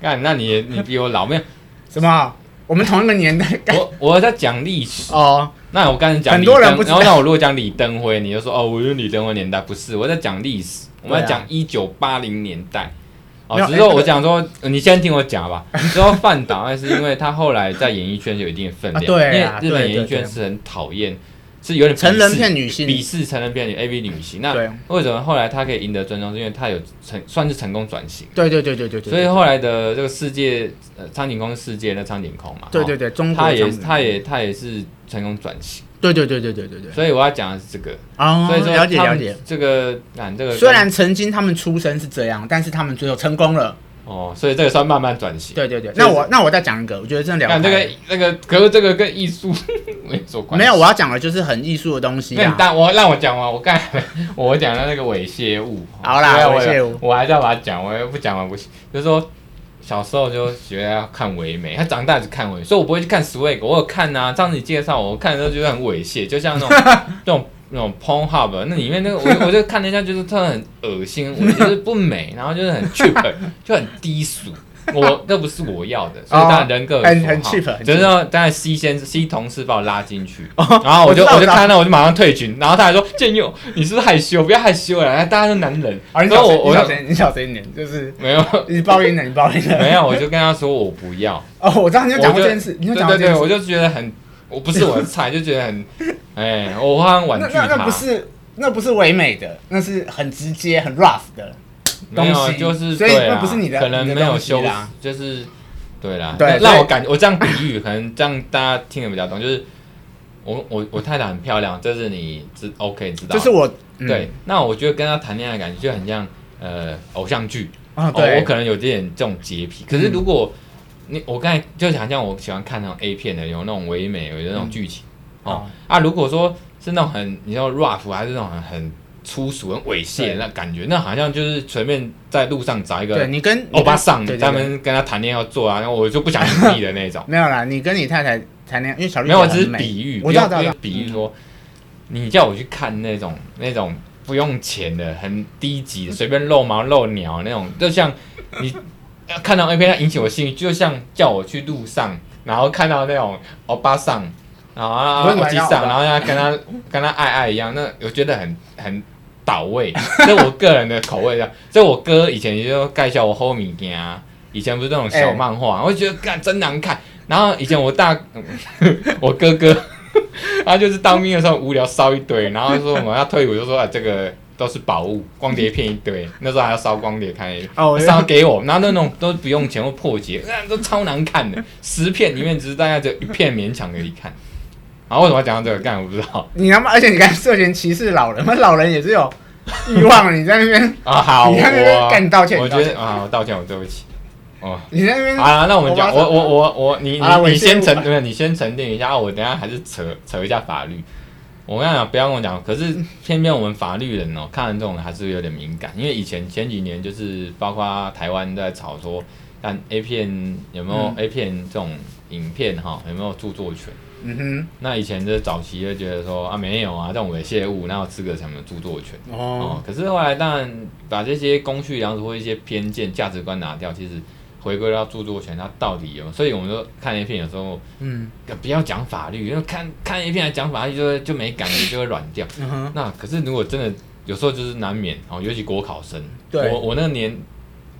干，那你你比我老没有？什么？我们同一个年代。我我在讲历史哦。那我刚才讲很多人不然后那我如果讲李登辉，你就说哦，我是李登辉年代，不是，我在讲历史，我们在讲一九八零年代。哦，只是说我讲说，你先听我讲吧。你知道饭岛爱是因为他后来在演艺圈有一定的分量，因为日本演艺圈是很讨厌，是有点成人片女性，鄙视成人片女 AV 女星。那为什么后来他可以赢得尊重？是因为他有成算是成功转型。对对对对对对。所以后来的这个世界，呃，苍井空世界那苍井空嘛，对对对，中他也他也他也是成功转型。对对对对对对对，所以我要讲的是这个啊，所以说了解了解这个，啊这个虽然曾经他们出身是这样，但是他们最后成功了。哦，所以这个算慢慢转型。对对对，那我那我再讲一个，我觉得这两个，这个那个，可是这个跟艺术 没有关系。没有，我要讲的就是很艺术的东西。那但我让我讲完，我刚才 我讲的那个猥亵物。好啦，猥亵物，我还是要把它讲，我又不讲完不行。就是说小时候就觉得要看唯美，他长大只看唯美，所以我不会去看 swag，我有看啊。上次你介绍我，我看的时候觉得很猥亵，就像那种 那种。那种 Pornhub 那里面那个我我就看了一下就是特很恶心，我觉得不美，然后就是很 cheap，就很低俗，我这不是我要的，所以当然人各有所好。很很 cheap，就是说，当然 C 先 C 同事把我拉进去，然后我就我就看到我就马上退群，然后他还说建佑，你是不是害羞？不要害羞了，大家都男人。然后我我小声，你小声一点，就是没有你报应了，你报应了。没有，我就跟他说我不要。哦，我知道你要讲这件事，你就讲这件事，我就觉得很，我不是我的菜，就觉得很，哎，我好像婉拒他。那不是。那不是唯美的，那是很直接、很 rough 的东西，没有就是所以那不是你的，可能没有修啦，就是对啦。对，让我感觉我这样比喻，可能这样大家听得比较懂。就是我我我太太很漂亮，这是你知 OK 知道？就是我对。那我觉得跟她谈恋爱感觉就很像呃偶像剧啊。对，我可能有点这种洁癖。可是如果你我刚才就想像我喜欢看那种 A 片的，有那种唯美，有那种剧情哦啊。如果说是那种很，你说 rough 还是那种很很粗俗、很猥亵那感觉，那好像就是随便在路上找一个，对你跟欧巴桑，他们跟他谈恋爱要做啊，然后我就不想努力的那种。没有啦，你跟你太太谈恋爱，因为小绿没有，只是比喻，我知道，比喻说，你叫我去看那种那种不用钱的、很低级的、随便露毛露鸟那种，就像你要看到 A 片，它引起我兴趣，就像叫我去路上，然后看到那种欧巴桑。啊，我机上，然后要跟他跟他爱爱一样，那我觉得很很倒味，这是我个人的口味的。这我哥以前也就介绍我好物件啊，以前不是那种小漫画，我就觉得干真难看。然后以前我大 我哥哥，他就是当兵的时候无聊烧一堆，然后说我们要退伍就说啊这个都是宝物，光碟片一堆，那时候还要烧光碟看，烧给我，然后那种都不用钱会破解，那都超难看的，十片里面只是大概只有一片勉强可以看。啊，为什么要讲到这个？干，我不知道。你他妈，而且你看涉嫌歧视老人，那老人也是有欲望。你在那边 啊，好，你在那边干，你道歉。我觉得啊，我道歉，我对不起。哦，你在那边。啊，那我们讲，我我我我，你你你先沉，对，你先沉淀一下。我等下还是扯扯一下法律。我跟你讲，不要跟我讲。可是偏偏我们法律人哦，看完这种还是有点敏感，因为以前前几年就是包括台湾在吵说，但 A 片有没有 A 片这种影片哈，有没有著作权？嗯哼，那以前的早期就觉得说啊，没有啊，这种猥亵物哪有资格什么著作权哦，哦？可是后来当然把这些公序良俗或一些偏见价值观拿掉，其实回归到著作权，它到底有？所以我们说看 A 片有时候，嗯，不要讲法律，因为看看 A 片来讲法律就会就没感觉，就会软掉。嗯哼，那可是如果真的有时候就是难免哦，尤其国考生，对我我那年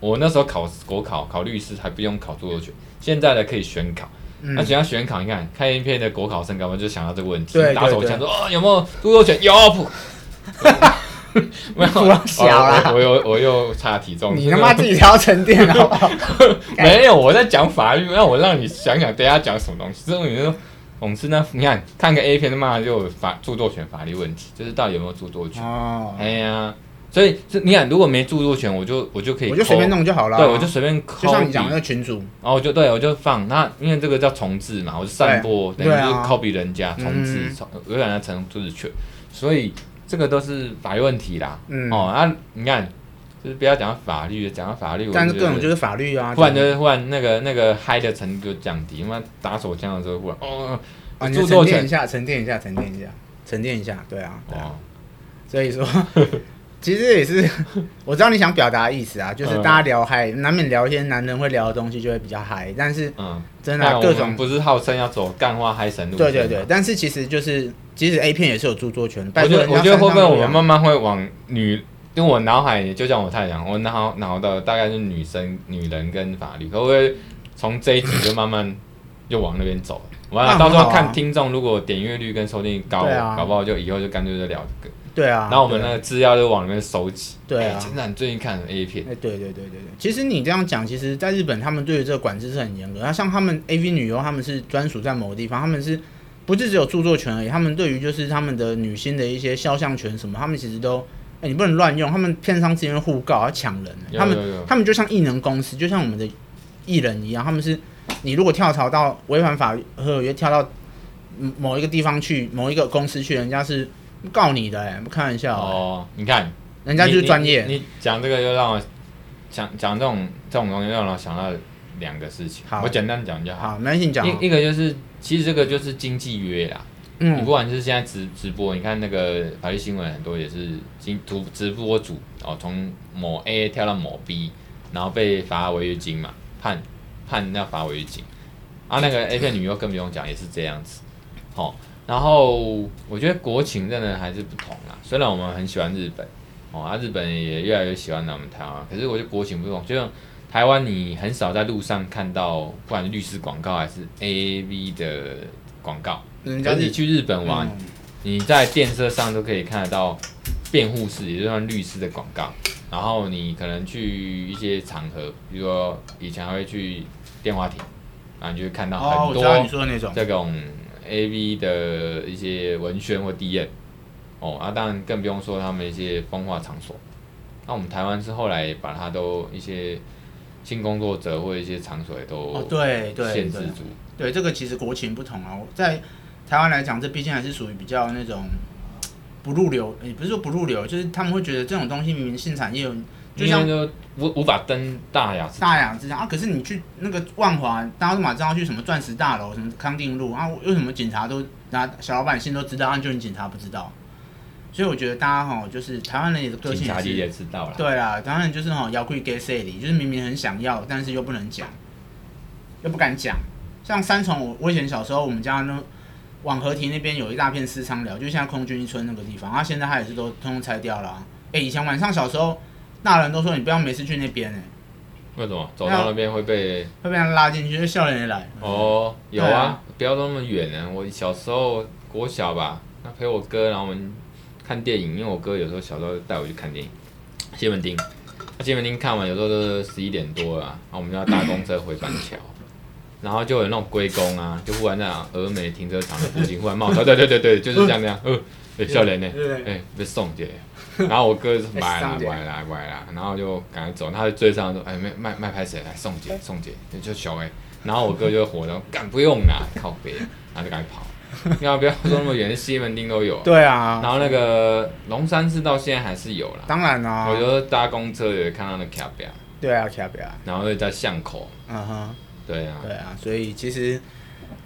我那时候考国考考律师还不用考著作权，现在的可以选考。那只要选考，你看看一片的国考生，干嘛就想到这个问题，打手枪说哦，有没有著作权？有不？没有，小啦，我又我又差体重。你他妈自己调沉淀好不好？没有，我在讲法律，那我让你想想，等下讲什么东西？这种你说讽刺呢？你看看个 A 片，他妈就有法著作权法律问题，就是到底有没有著作权？哦，哎呀。所以，这你看，如果没著作权，我就我就可以，我就随便弄就好了。对，我就随便。就像你讲那个群主，然后我就对我就放那，因为这个叫重置嘛，我就散播，等于就是 copy 人家重置，重有人家成著作权，所以这个都是法律问题啦。嗯。哦，那你看，就是不要讲到法律，讲到法律，但是各种就是法律啊。忽然就是忽然那个那个嗨的程度降低，因为打手枪的时候忽然哦，著作权。沉淀一下，沉淀一下，沉淀一下，沉淀一下，对啊。哦。所以说。其实也是，我知道你想表达的意思啊，就是大家聊嗨，难免聊一些男人会聊的东西，就会比较嗨。但是，嗯，真的各种不是号称要走干话嗨神路。对对对，但是其实就是，其实 A 片也是有著作权。我觉得，我觉得会不会我们慢慢会往女，因为我脑海就像我太阳，我脑脑的大概是女生、女人跟法律，会不会从这一集就慢慢又往那边走？完了，到时候看听众如果点阅率跟收听高，搞不好就以后就干脆就聊这个。对啊，然后我们那个资料就往里面收集。对啊，真的，你最近看 A 片？哎，对对对对对。其实你这样讲，其实在日本，他们对于这个管制是很严格。那像他们 AV 女优，他们是专属在某个地方，他们是不是只有著作权而已？他们对于就是他们的女星的一些肖像权什么，他们其实都，哎，你不能乱用。他们片商之间互告要抢人，他们他们就像艺能公司，就像我们的艺人一样，他们是，你如果跳槽到违反法律合约，跳到某一个地方去，某一个公司去，人家是。告你的不开玩笑哦。你看，人家就是专业。你讲这个又让我讲讲这种这种东西，让我想到两个事情。好，我简单讲就好。好，没关系，讲。一一个就是，其实这个就是经济约啦。嗯。你不管是现在直直播，你看那个法律新闻很多也是经图直播主哦，从某 A 跳到某 B，然后被罚违约金嘛。判判要罚违约金。啊，那个 A 片女优更不用讲，也是这样子。好，然后我觉得国情真的还是不同啦。虽然我们很喜欢日本，哦，啊，日本也越来越喜欢我们台湾，可是我觉得国情不同。就像台湾，你很少在路上看到，不管是律师广告还是 AV 的广告。可是你去日本玩，嗯、你在电车上都可以看得到辩护士，也就算律师的广告。然后你可能去一些场合，比如说以前还会去电话亭，然后你就会看到很多这种 AV 的一些文宣或 D N，。哦，啊，当然更不用说他们一些风化场所。那我们台湾是后来把它都一些性工作者或一些场所也都哦，对对限制住。对，这个其实国情不同啊，在台湾来讲，这毕竟还是属于比较那种。不入流，也不是说不入流，就是他们会觉得这种东西明明性产业，就像就无无法登大雅大雅之堂啊。可是你去那个万华，大家都马上去什么钻石大楼，什么康定路啊？为什么警察都拿小老百姓都知道，啊，就你警察不知道？所以我觉得大家哈，就是台湾人也的个性也是，也知道了。对啦，台湾人就是哈，要可以给谁里，就是明明很想要，但是又不能讲，又不敢讲。像三重，我我以前小时候，我们家那。往河堤那边有一大片私仓寮，就像空军一村那个地方，啊，现在他也是都通通拆掉了，啊。哎，欸，以前晚上小时候，大人都说你不要每次去那边，哎，为什么？走到那边会被会被人拉进去，就笑脸也来。哦，有啊，啊不要那么远呢。我小时候国小吧，那陪我哥，然后我们看电影，因为我哥有时候小时候带我去看电影，西门町，那西门町看完有时候都是十一点多了，然后我们就要搭公车回板桥。然后就有那种龟公啊，就忽然在峨眉停车场的附近忽然冒出来，对对对对，就是这样这样，呃，哎，笑脸呢，哎，被送姐，然后我哥就买啦买啦买啦，然后就赶快走，他就追上说，哎，卖卖卖拍谁？来送姐送姐，就小哎，然后我哥就火了，干不用啦，靠北，然后就赶紧跑，要不要说那么远，西门町都有，对啊，然后那个龙山寺到现在还是有啦，当然啦，我觉得搭公车也看到那卡表，对啊卡表，然后又在巷口，嗯哼。对啊，对啊，所以其实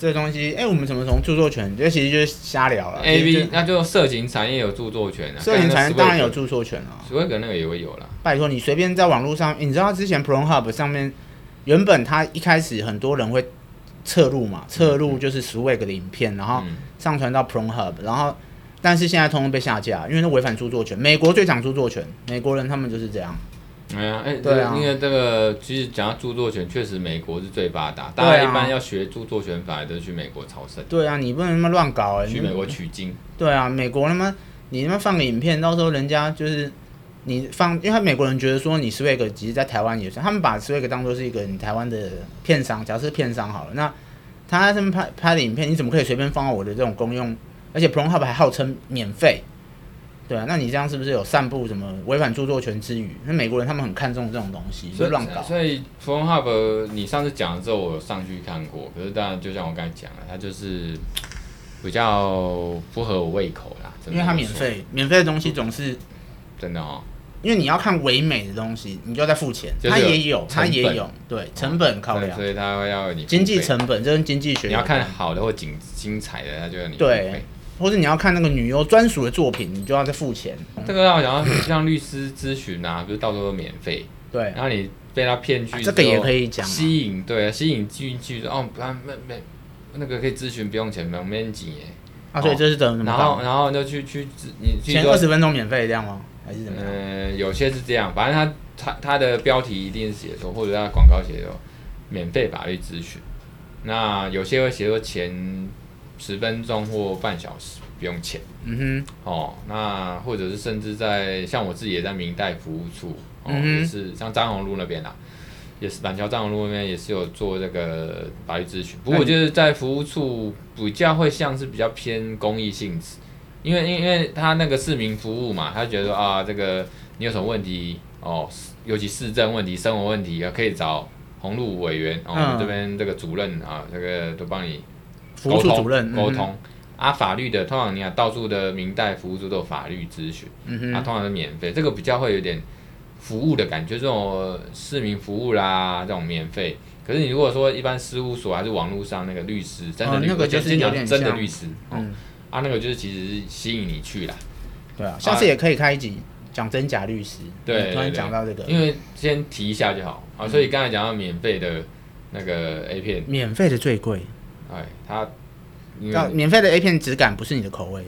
这个东西，哎，我们怎么从著作权？这其实就是瞎聊了。A V，那就色情产业有著作权啊，色情产业当然有著作权啊。所以可能那个也会有了。拜托你随便在网络上，你知道之前 Pornhub 上面原本它一开始很多人会侧录嘛，侧录就是 Swag 的影片，然后上传到 Pornhub，然后但是现在通通被下架，因为那违反著作权。美国最讲著作权，美国人他们就是这样。哎呀，哎，对啊，因为这个其实讲到著作权，确实美国是最发达，大家一般要学著作权法都是去美国朝圣。对啊，你不能那么乱搞哎，去美国取经。对啊，美国他妈你他妈放个影片，到时候人家就是你放，因为他美国人觉得说你 Swag 其实在台湾也是，他们把 Swag 当做是一个你台湾的片商，假设是片商好了，那他在这边拍拍的影片，你怎么可以随便放到我的这种公用？而且 Pornhub 还号称免费。对啊，那你这样是不是有散布什么违反著作权之语？那美国人他们很看重这种东西，所以乱搞。所以 Pornhub 你上次讲了之后，我有上去看过。可是当然，就像我刚才讲了，它就是比较不合我胃口啦。因为它免费，免费的东西总是真的哦。因为你要看唯美的东西，你就要再付钱。它也有，它也有，对，成本考量。所以它会要你经济成本，这跟经济学。你要看好的或精精彩的，它就要你对。或者你要看那个女优专属的作品，你就要再付钱。这个让我想到像律师咨询啊，不是到时候都免费。对。然后你被他骗去，这个也可以讲。吸引对，吸引进去哦，不然没没那个可以咨询不用钱，不用钱耶。啊，所以这是等什么？然后然后就去去你前二十分钟免费这样吗？还是怎么样？嗯，有些是这样，反正他他他的标题一定是写说，或者他广告写说免费法律咨询。那有些会写说前十分钟或半小时。不用钱，嗯哼，哦，那或者是甚至在像我自己也在明代服务处，哦，嗯、也是像张宏路那边啊，也是板桥张宏路那边也是有做这个法律咨询。不过我觉得在服务处比较会像是比较偏公益性质，因为因为他那个市民服务嘛，他觉得啊，这个你有什么问题哦，尤其市政问题、生活问题啊，可以找宏路委员，哦，嗯、这边这个主任啊，这个都帮你沟通沟通。啊，法律的通常你看到处的明代服务处都有法律咨询，嗯哼，啊，通常是免费，这个比较会有点服务的感觉，这种市民服务啦，这种免费。可是你如果说一般事务所还是网络上那个律师，真的律师，哦，那个就是讲真的律师，嗯，啊，那个就是其实是吸引你去啦，对啊，下次也可以开一集讲真假律师。对，突然讲到这个，因为先提一下就好啊。所以刚才讲到免费的那个 A 片，免费的最贵。哎，它，免费的 A 片质感不是你的口味，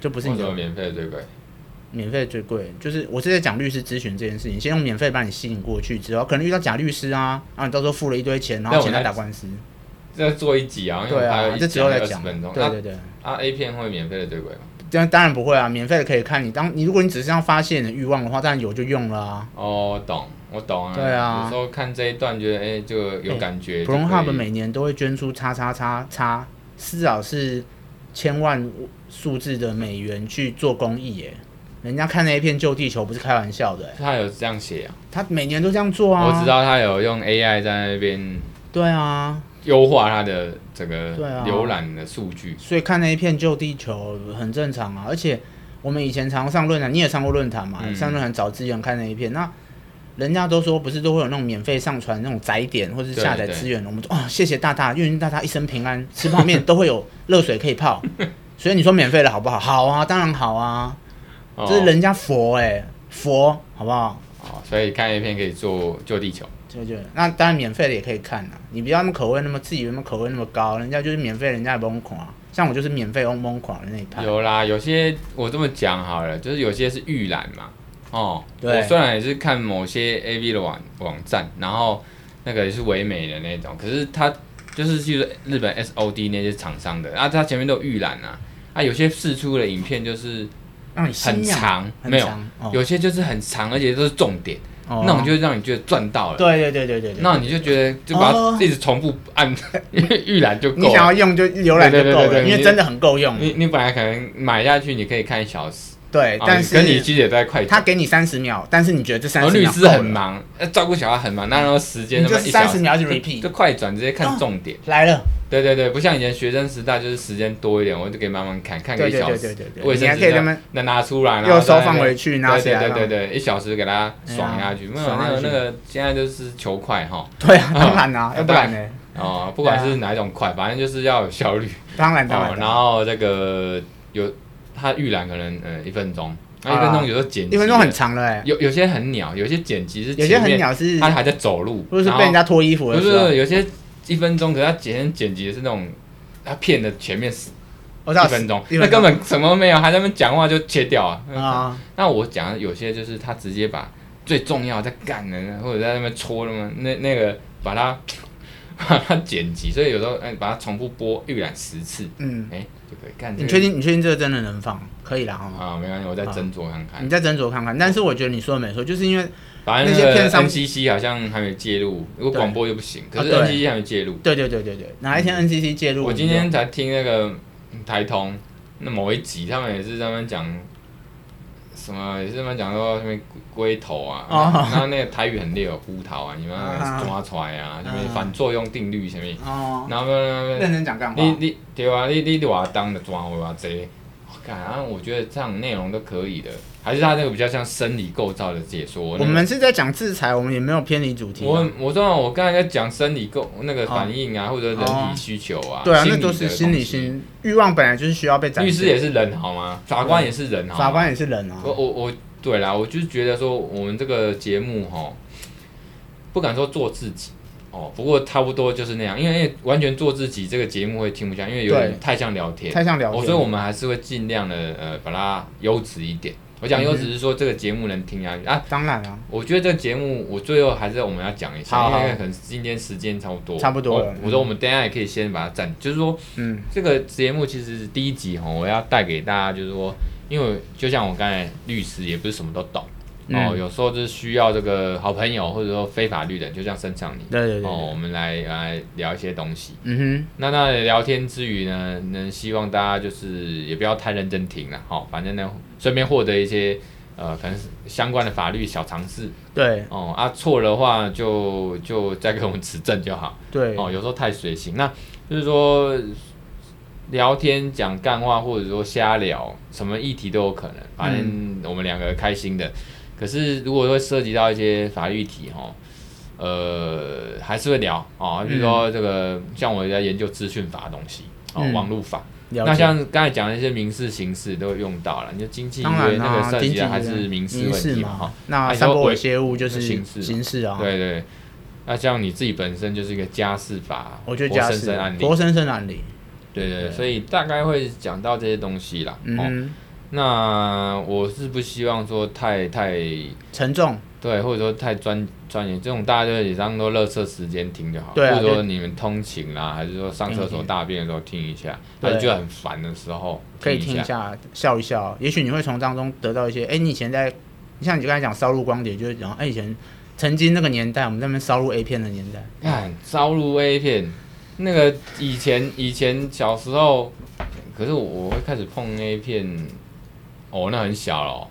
就不是你的。免费的最贵？免费最贵，就是我是在讲律师咨询这件事情，先用免费把你吸引过去，之后可能遇到假律师啊，然后你到时候付了一堆钱，然后请他打官司。再做一集啊，对啊，这之后再讲。对对对。啊，A 片会免费的最贵吗？当当然不会啊，免费的可以看你。当你如果你只是要发泄你的欲望的话，当然有就用了啊。哦，懂，我懂啊。对啊。有时候看这一段觉得哎，就有感觉。Pornhub 每年都会捐出叉叉叉叉，至少是千万数字的美元去做公益耶。人家看那一片旧地球不是开玩笑的，他有这样写啊？他每年都这样做啊。我知道他有用 AI 在那边，对啊，优化他的整个浏览的数据，所以看那一片旧地球很正常啊。而且我们以前常上论坛，你也上过论坛嘛？嗯、上论坛找资源看那一片，那人家都说不是都会有那种免费上传那种载点或者是下载资源，我们说哦，谢谢大大，愿大大一生平安，吃泡面都会有热水可以泡。所以你说免费的好不好？好啊，当然好啊。这是人家佛哎、欸，佛好不好？哦，所以看 A 片可以做救地球，对对。那当然免费的也可以看呐，你不要那么口味那么自己那么口味那么高，人家就是免费，人家也懵狂。像我就是免费翁懵狂的那一派。有啦，有些我这么讲好了，就是有些是预览嘛。哦，对。我虽然也是看某些 AV 的网网站，然后那个也是唯美的那种，可是它就是就是日本 SOD 那些厂商的，啊，它前面都有预览啊，啊，有些试出的影片就是。让你很长，没有，有些就是很长，而且都是重点，那种就会让你觉得赚到了。对对对对对，那你就觉得就把它一直重复按 预览就够。你想要用就浏览就够了，因为真的很够用。你你本来可能买下去你可以看一小时，对，但是跟你其实也在快。他给你三十秒，但是你觉得这三十秒？律师很忙，照顾小孩很忙，那然后时间就三十秒就 repeat，就快转直接看重点来了。对对对，不像以前学生时代，就是时间多一点，我就可以慢慢看，看个一小时。卫生纸那拿出来，然后收放回去，拿起来。对对对对，一小时给他爽下去。没有那个那个，现在就是求快哈。对啊，当然啦，要不然呢？哦，不管是哪一种快，反正就是要有效率。当然当然。然后这个有它预览可能呃一分钟，那一分钟有时候剪辑。一分钟很长了哎。有有些很鸟，有些剪辑是有些很鸟是，他还在走路，或者是被人家脱衣服的时候。不是有些。一分钟，可是他剪剪辑的是那种，他骗的前面是一分钟，那根本什么都没有，还在那边讲话就切掉啊。啊，那我讲的有些就是他直接把最重要在干的，或者在那边戳的嘛，那那个把它把它剪辑，所以有时候哎，把它重复播预览十次，嗯，哎就可以干。你确定？你确定这个真的能放？可以啦，好吗？啊，没关系，我再斟酌看看。你再斟酌看看，但是我觉得你说的没错，就是因为。反正那些 NCC 好像还没介入，如果广播又不行，可是 NCC 还没介入。对对对对对，哪一天 NCC 介入？我今天才听那个台通那某一集，他们也是在那边讲什么，也是在那边讲说什么龟头啊，然后那个台语很溜，乌头啊，你们抓出来啊，什么反作用定律什么，然后认真讲干话。你你对啊，你你话当就抓我话这。看，我觉得这样内容都可以的，还是他那个比较像生理构造的解说。我们是在讲制裁，我们也没有偏离主题。我我知道，我刚才在讲生理构那个反应啊，或者人体需求啊。对啊，那都是心理心欲望，本来就是需要被展。律师也是人好吗？法官也是人好。法官也是人啊。我我我，对啦，我就是觉得说，我们这个节目哈，不敢说做自己。哦，不过差不多就是那样，因为完全做自己这个节目会听不下，因为有点太像聊天，太像聊天，所以我们还是会尽量的呃把它优质一点。我讲优质是说这个节目能听下去啊。当然了，我觉得这个节目我最后还是我们要讲一下，因为可能今天时间差不多，差不多。我说我们等下也可以先把它暂，就是说，嗯，这个节目其实是第一集哈，我要带给大家就是说，因为就像我刚才律师也不是什么都懂。哦，有时候就是需要这个好朋友，或者说非法律人，就像身上你，对对对，哦，我们来来聊一些东西。嗯哼，那那聊天之余呢，能希望大家就是也不要太认真听了，好，反正呢，顺便获得一些呃，可能是相关的法律小常识。对，哦啊，错的话就就再给我们指正就好。对，哦，有时候太随性，那就是说聊天讲干话，或者说瞎聊，什么议题都有可能，反正我们两个开心的。可是，如果会涉及到一些法律题哈，呃，还是会聊啊，比如说这个，像我在研究资讯法的东西哦，网络法，那像刚才讲的一些民事、刑事都用到了，你就经纪约那个涉及的还是民事问题嘛？哈，那三不猥亵物就是刑事刑事啊。对对，那像你自己本身就是一个家事法，我觉得家事案例，活生生案例。对对，所以大概会讲到这些东西啦。嗯。那我是不希望说太太沉重，对，或者说太专专业，这种大家就也当做乐色时间听就好，对啊、或者说你们通勤啦，还是说上厕所大便的时候听一下，还是觉得很烦的时候可以听一下，笑一笑，也许你会从当中得到一些，哎，你以前在，像你刚才讲烧录光碟，就是讲，哎，以前曾经那个年代，我们在那边烧录 A 片的年代，看烧录 A 片，那个以前以前小时候，可是我我会开始碰 A 片。哦，那很小了，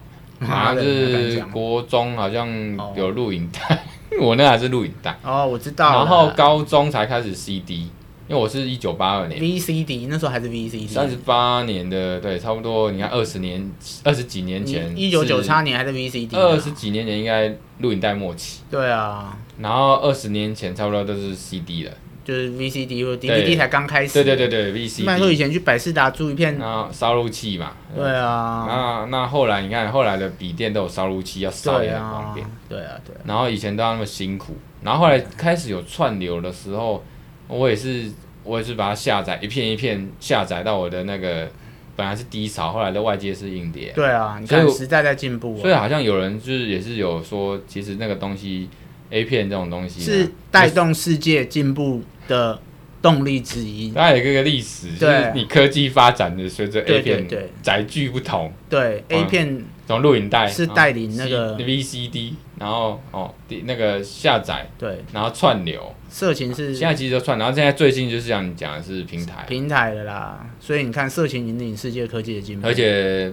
好像是国中，好像有录影带，哦、我那还是录影带。哦，我知道。然后高中才开始 CD，因为我是一九八二年。VCD 那时候还是 VCD。三十八年的，对，差不多。你看二十年，二十几年前，一九九八年还是 VCD。二十几年前应该录影带末期。对啊。然后二十年前差不多都是 CD 了。就是 VCD 或 DVD 才刚开始，对对对对，VCD。那时候以前去百事达租一片，然后烧录器嘛。对啊。那那后来你看，后来的笔电都有烧录器，要烧也很方便。对啊，对。然后以前都要那么辛苦，然后后来开始有串流的时候，我也是我也是把它下载一片一片下载到我的那个，本来是低潮，后来的外界是硬碟。对啊，你看时代在进步。所以好像有人就是也是有说，其实那个东西 A 片这种东西是带动世界进步的动力之一，它有一个历史，就是你科技发展的随着 A 片载具不同，对 A 片从录影带是带领那个 VCD，然后哦那个下载，对，然后串流，色情是现在其实都串，然后现在最近就是像你讲的是平台，平台的啦，所以你看色情引领世界科技的进步，而且。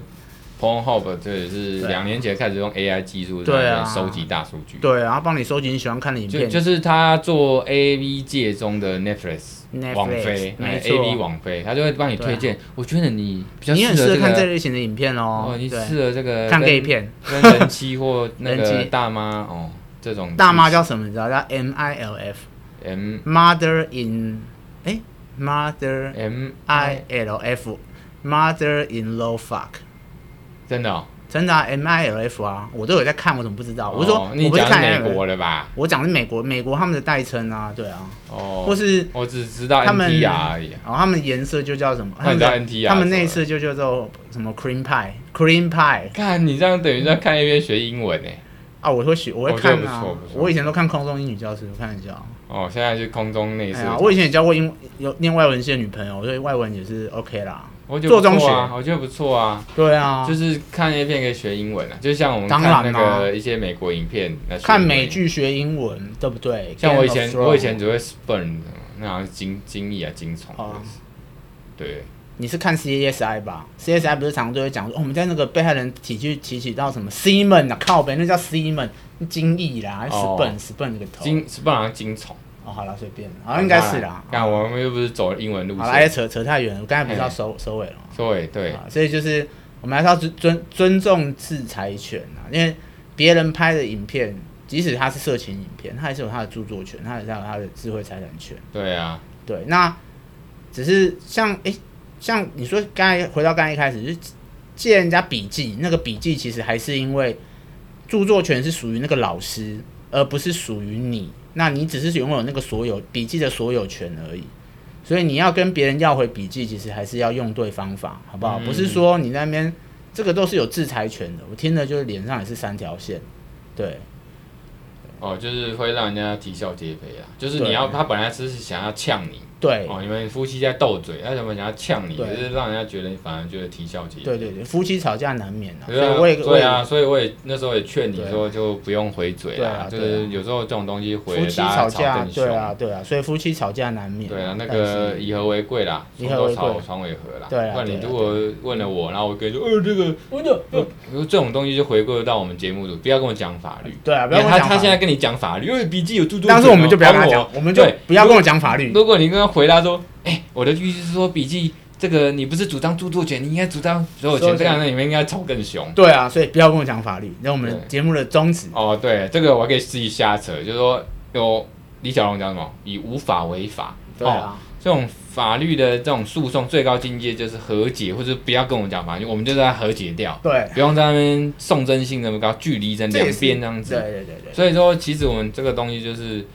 Pornhub 这也是两年前开始用 AI 技术在收集大数据，对，然后帮你收集你喜欢看的影片，就就是他做 AV 界中的 Netflix 网飞，没错，AV 网飞，他就会帮你推荐。我觉得你比较适合看这类型的影片哦，你适合这个看 gay 片，跟人妻或那个 大妈哦，这种大妈叫什么？你知道？叫 MILF，M Mother in 哎 Mother M I L F Mother in Law Fuck。真的、哦，真的啊，M I L F 啊，我都有在看，我怎么不知道？哦、我说你不是看美国的吧？我讲是美国，美国他们的代称啊，对啊。哦。或是我只知道已。哦，他们颜色就叫什么？他们 N T R。他们内饰就叫做什么 Cream Pie，Cream Pie。看你这样等于在看一边学英文呢。啊，我会学，我会看啊。我以前都看空中英语教室，我看一下。哦，现在是空中内饰。我以前也交过英，有念外文系的女朋友，所以外文也是 OK 啦。我觉得不错啊，我觉得不错啊。对啊，就是看 A 片可以学英文啊，就像我们看那个一些美国影片，看美剧学英文，对不对？像我以前，我以前只会 Sperm，那好像精精液啊，精虫。对。你是看 CSI 吧？CSI 不是常常都会讲说，我们在那个被害人体去提取到什么 Semen 啊，靠北，那叫 Semen，精液啦，Sperm，Sperm 那个头。精 Sperm 好像精虫。哦，好了，随便，好像应该是啦。那我们又不是走英文路线。好了，扯扯太远了，我刚才不是要收收尾了。收尾对。所以就是我们还是要尊尊尊重制裁权啊，因为别人拍的影片，即使他是色情影片，他还是有他的著作权，他还是有他的智慧财产权。对啊，对，那只是像诶，像你说刚才回到刚才一开始，就是借人家笔记，那个笔记其实还是因为著作权是属于那个老师，而不是属于你。那你只是拥有那个所有笔记的所有权而已，所以你要跟别人要回笔记，其实还是要用对方法，好不好？嗯、不是说你那边这个都是有制裁权的，我听的就是脸上也是三条线，对。哦，就是会让人家啼笑皆非啊，就是你要他本来只是想要呛你。对哦，你们夫妻在斗嘴，他怎么想要呛你？可是让人家觉得你反而觉得啼笑皆非。对对对，夫妻吵架难免啊。对啊，对啊，所以我也那时候也劝你说，就不用回嘴啦。就是有时候这种东西回，夫妻吵架，对啊对啊，所以夫妻吵架难免。对啊，那个以和为贵啦，以和为贵，床为和啦。对啊。那你如果问了我，然后我跟你说，呃，这个，我就，呃，这种东西就回归到我们节目组，不要跟我讲法律。对啊，不要。他他现在跟你讲法律，因为笔记有著作权。但是我们就不要跟他讲，我们就不要跟我讲法律。如果你跟他回答说。哎、欸，我的意思是说，笔记这个你不是主张著作权，你应该主张所有权，这样那你们应该吵更凶。对啊，所以不要跟我讲法律，那我们节目的宗旨。哦，对，这个我可以自己瞎扯，就是说有李小龙讲什么，以无法为法。对啊，哦、这种法律的这种诉讼最高境界就是和解，或者不要跟我们讲法律，我们就在和解掉，对，不用在那边送真性那么高，距离在两边这样子，对对对对。所以说，其实我们这个东西就是。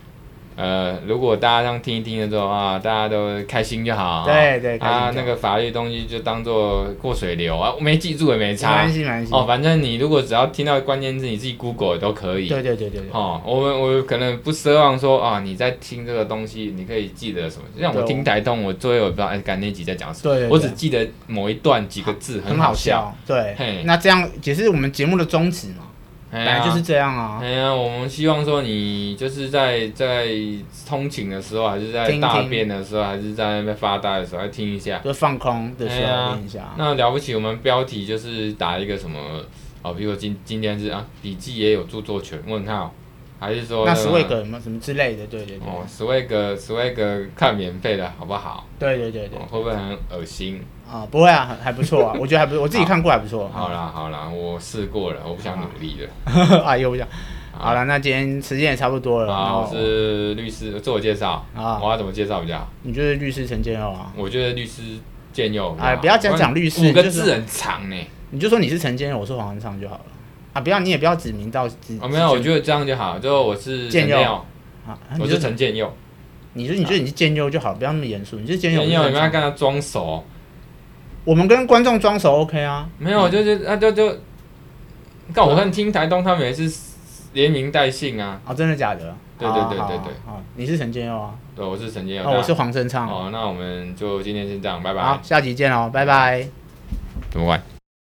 呃，如果大家这样听一听的时候啊，大家都开心就好。对对，啊，那个法律东西就当做过水流啊，我没记住也没差。没关系，没关系。哦，反正你如果只要听到关键字，你自己 Google 都可以。对对对对对。哦，我们我可能不奢望说啊，你在听这个东西，你可以记得什么？像我听台通，我最后我不知道哎，刚那集在讲什么？对。我只记得某一段几个字，很好笑。对。嘿。那这样也是我们节目的宗旨嘛。本来就是这样啊！哎呀，我们希望说你就是在在通勤的时候，还是在大便的时候，还是在那边发呆的时候，来听一下，就放空的时候听一下。那了不起，我们标题就是打一个什么哦，比如说今今天是啊，笔记也有著作权问号。还是说那 Swag 什么什么之类的，对对对。哦，Swag Swag 看免费的好不好？对对对对。会不会很恶心？啊，不会啊，还还不错啊，我觉得还不错，我自己看过还不错。好啦好啦，我试过了，我不想努力了。哎呦，不想。好了，那今天时间也差不多了。啊，我是律师，自我介绍啊，我要怎么介绍比较好？你觉得律师陈建佑啊？我觉得律师建佑。哎，不要讲讲律师，五个字很长呢。你就说你是陈建佑，我是黄文昌就好了。啊，不要，你也不要指名道姓。哦，没有，我觉得这样就好。就我是建佑，啊，我是陈建佑。你说，你觉得你是建佑就好，不要那么严肃。你是建佑，建佑，你不要跟他装熟。我们跟观众装熟，OK 啊？没有，就是啊，就就，看我看听台东他们也是连名带姓啊。哦，真的假的？对对对对对。好，你是陈建佑啊？对，我是陈建佑。哦，我是黄生昌。哦，那我们就今天先这样，拜拜。好，下集见哦，拜拜。怎么办？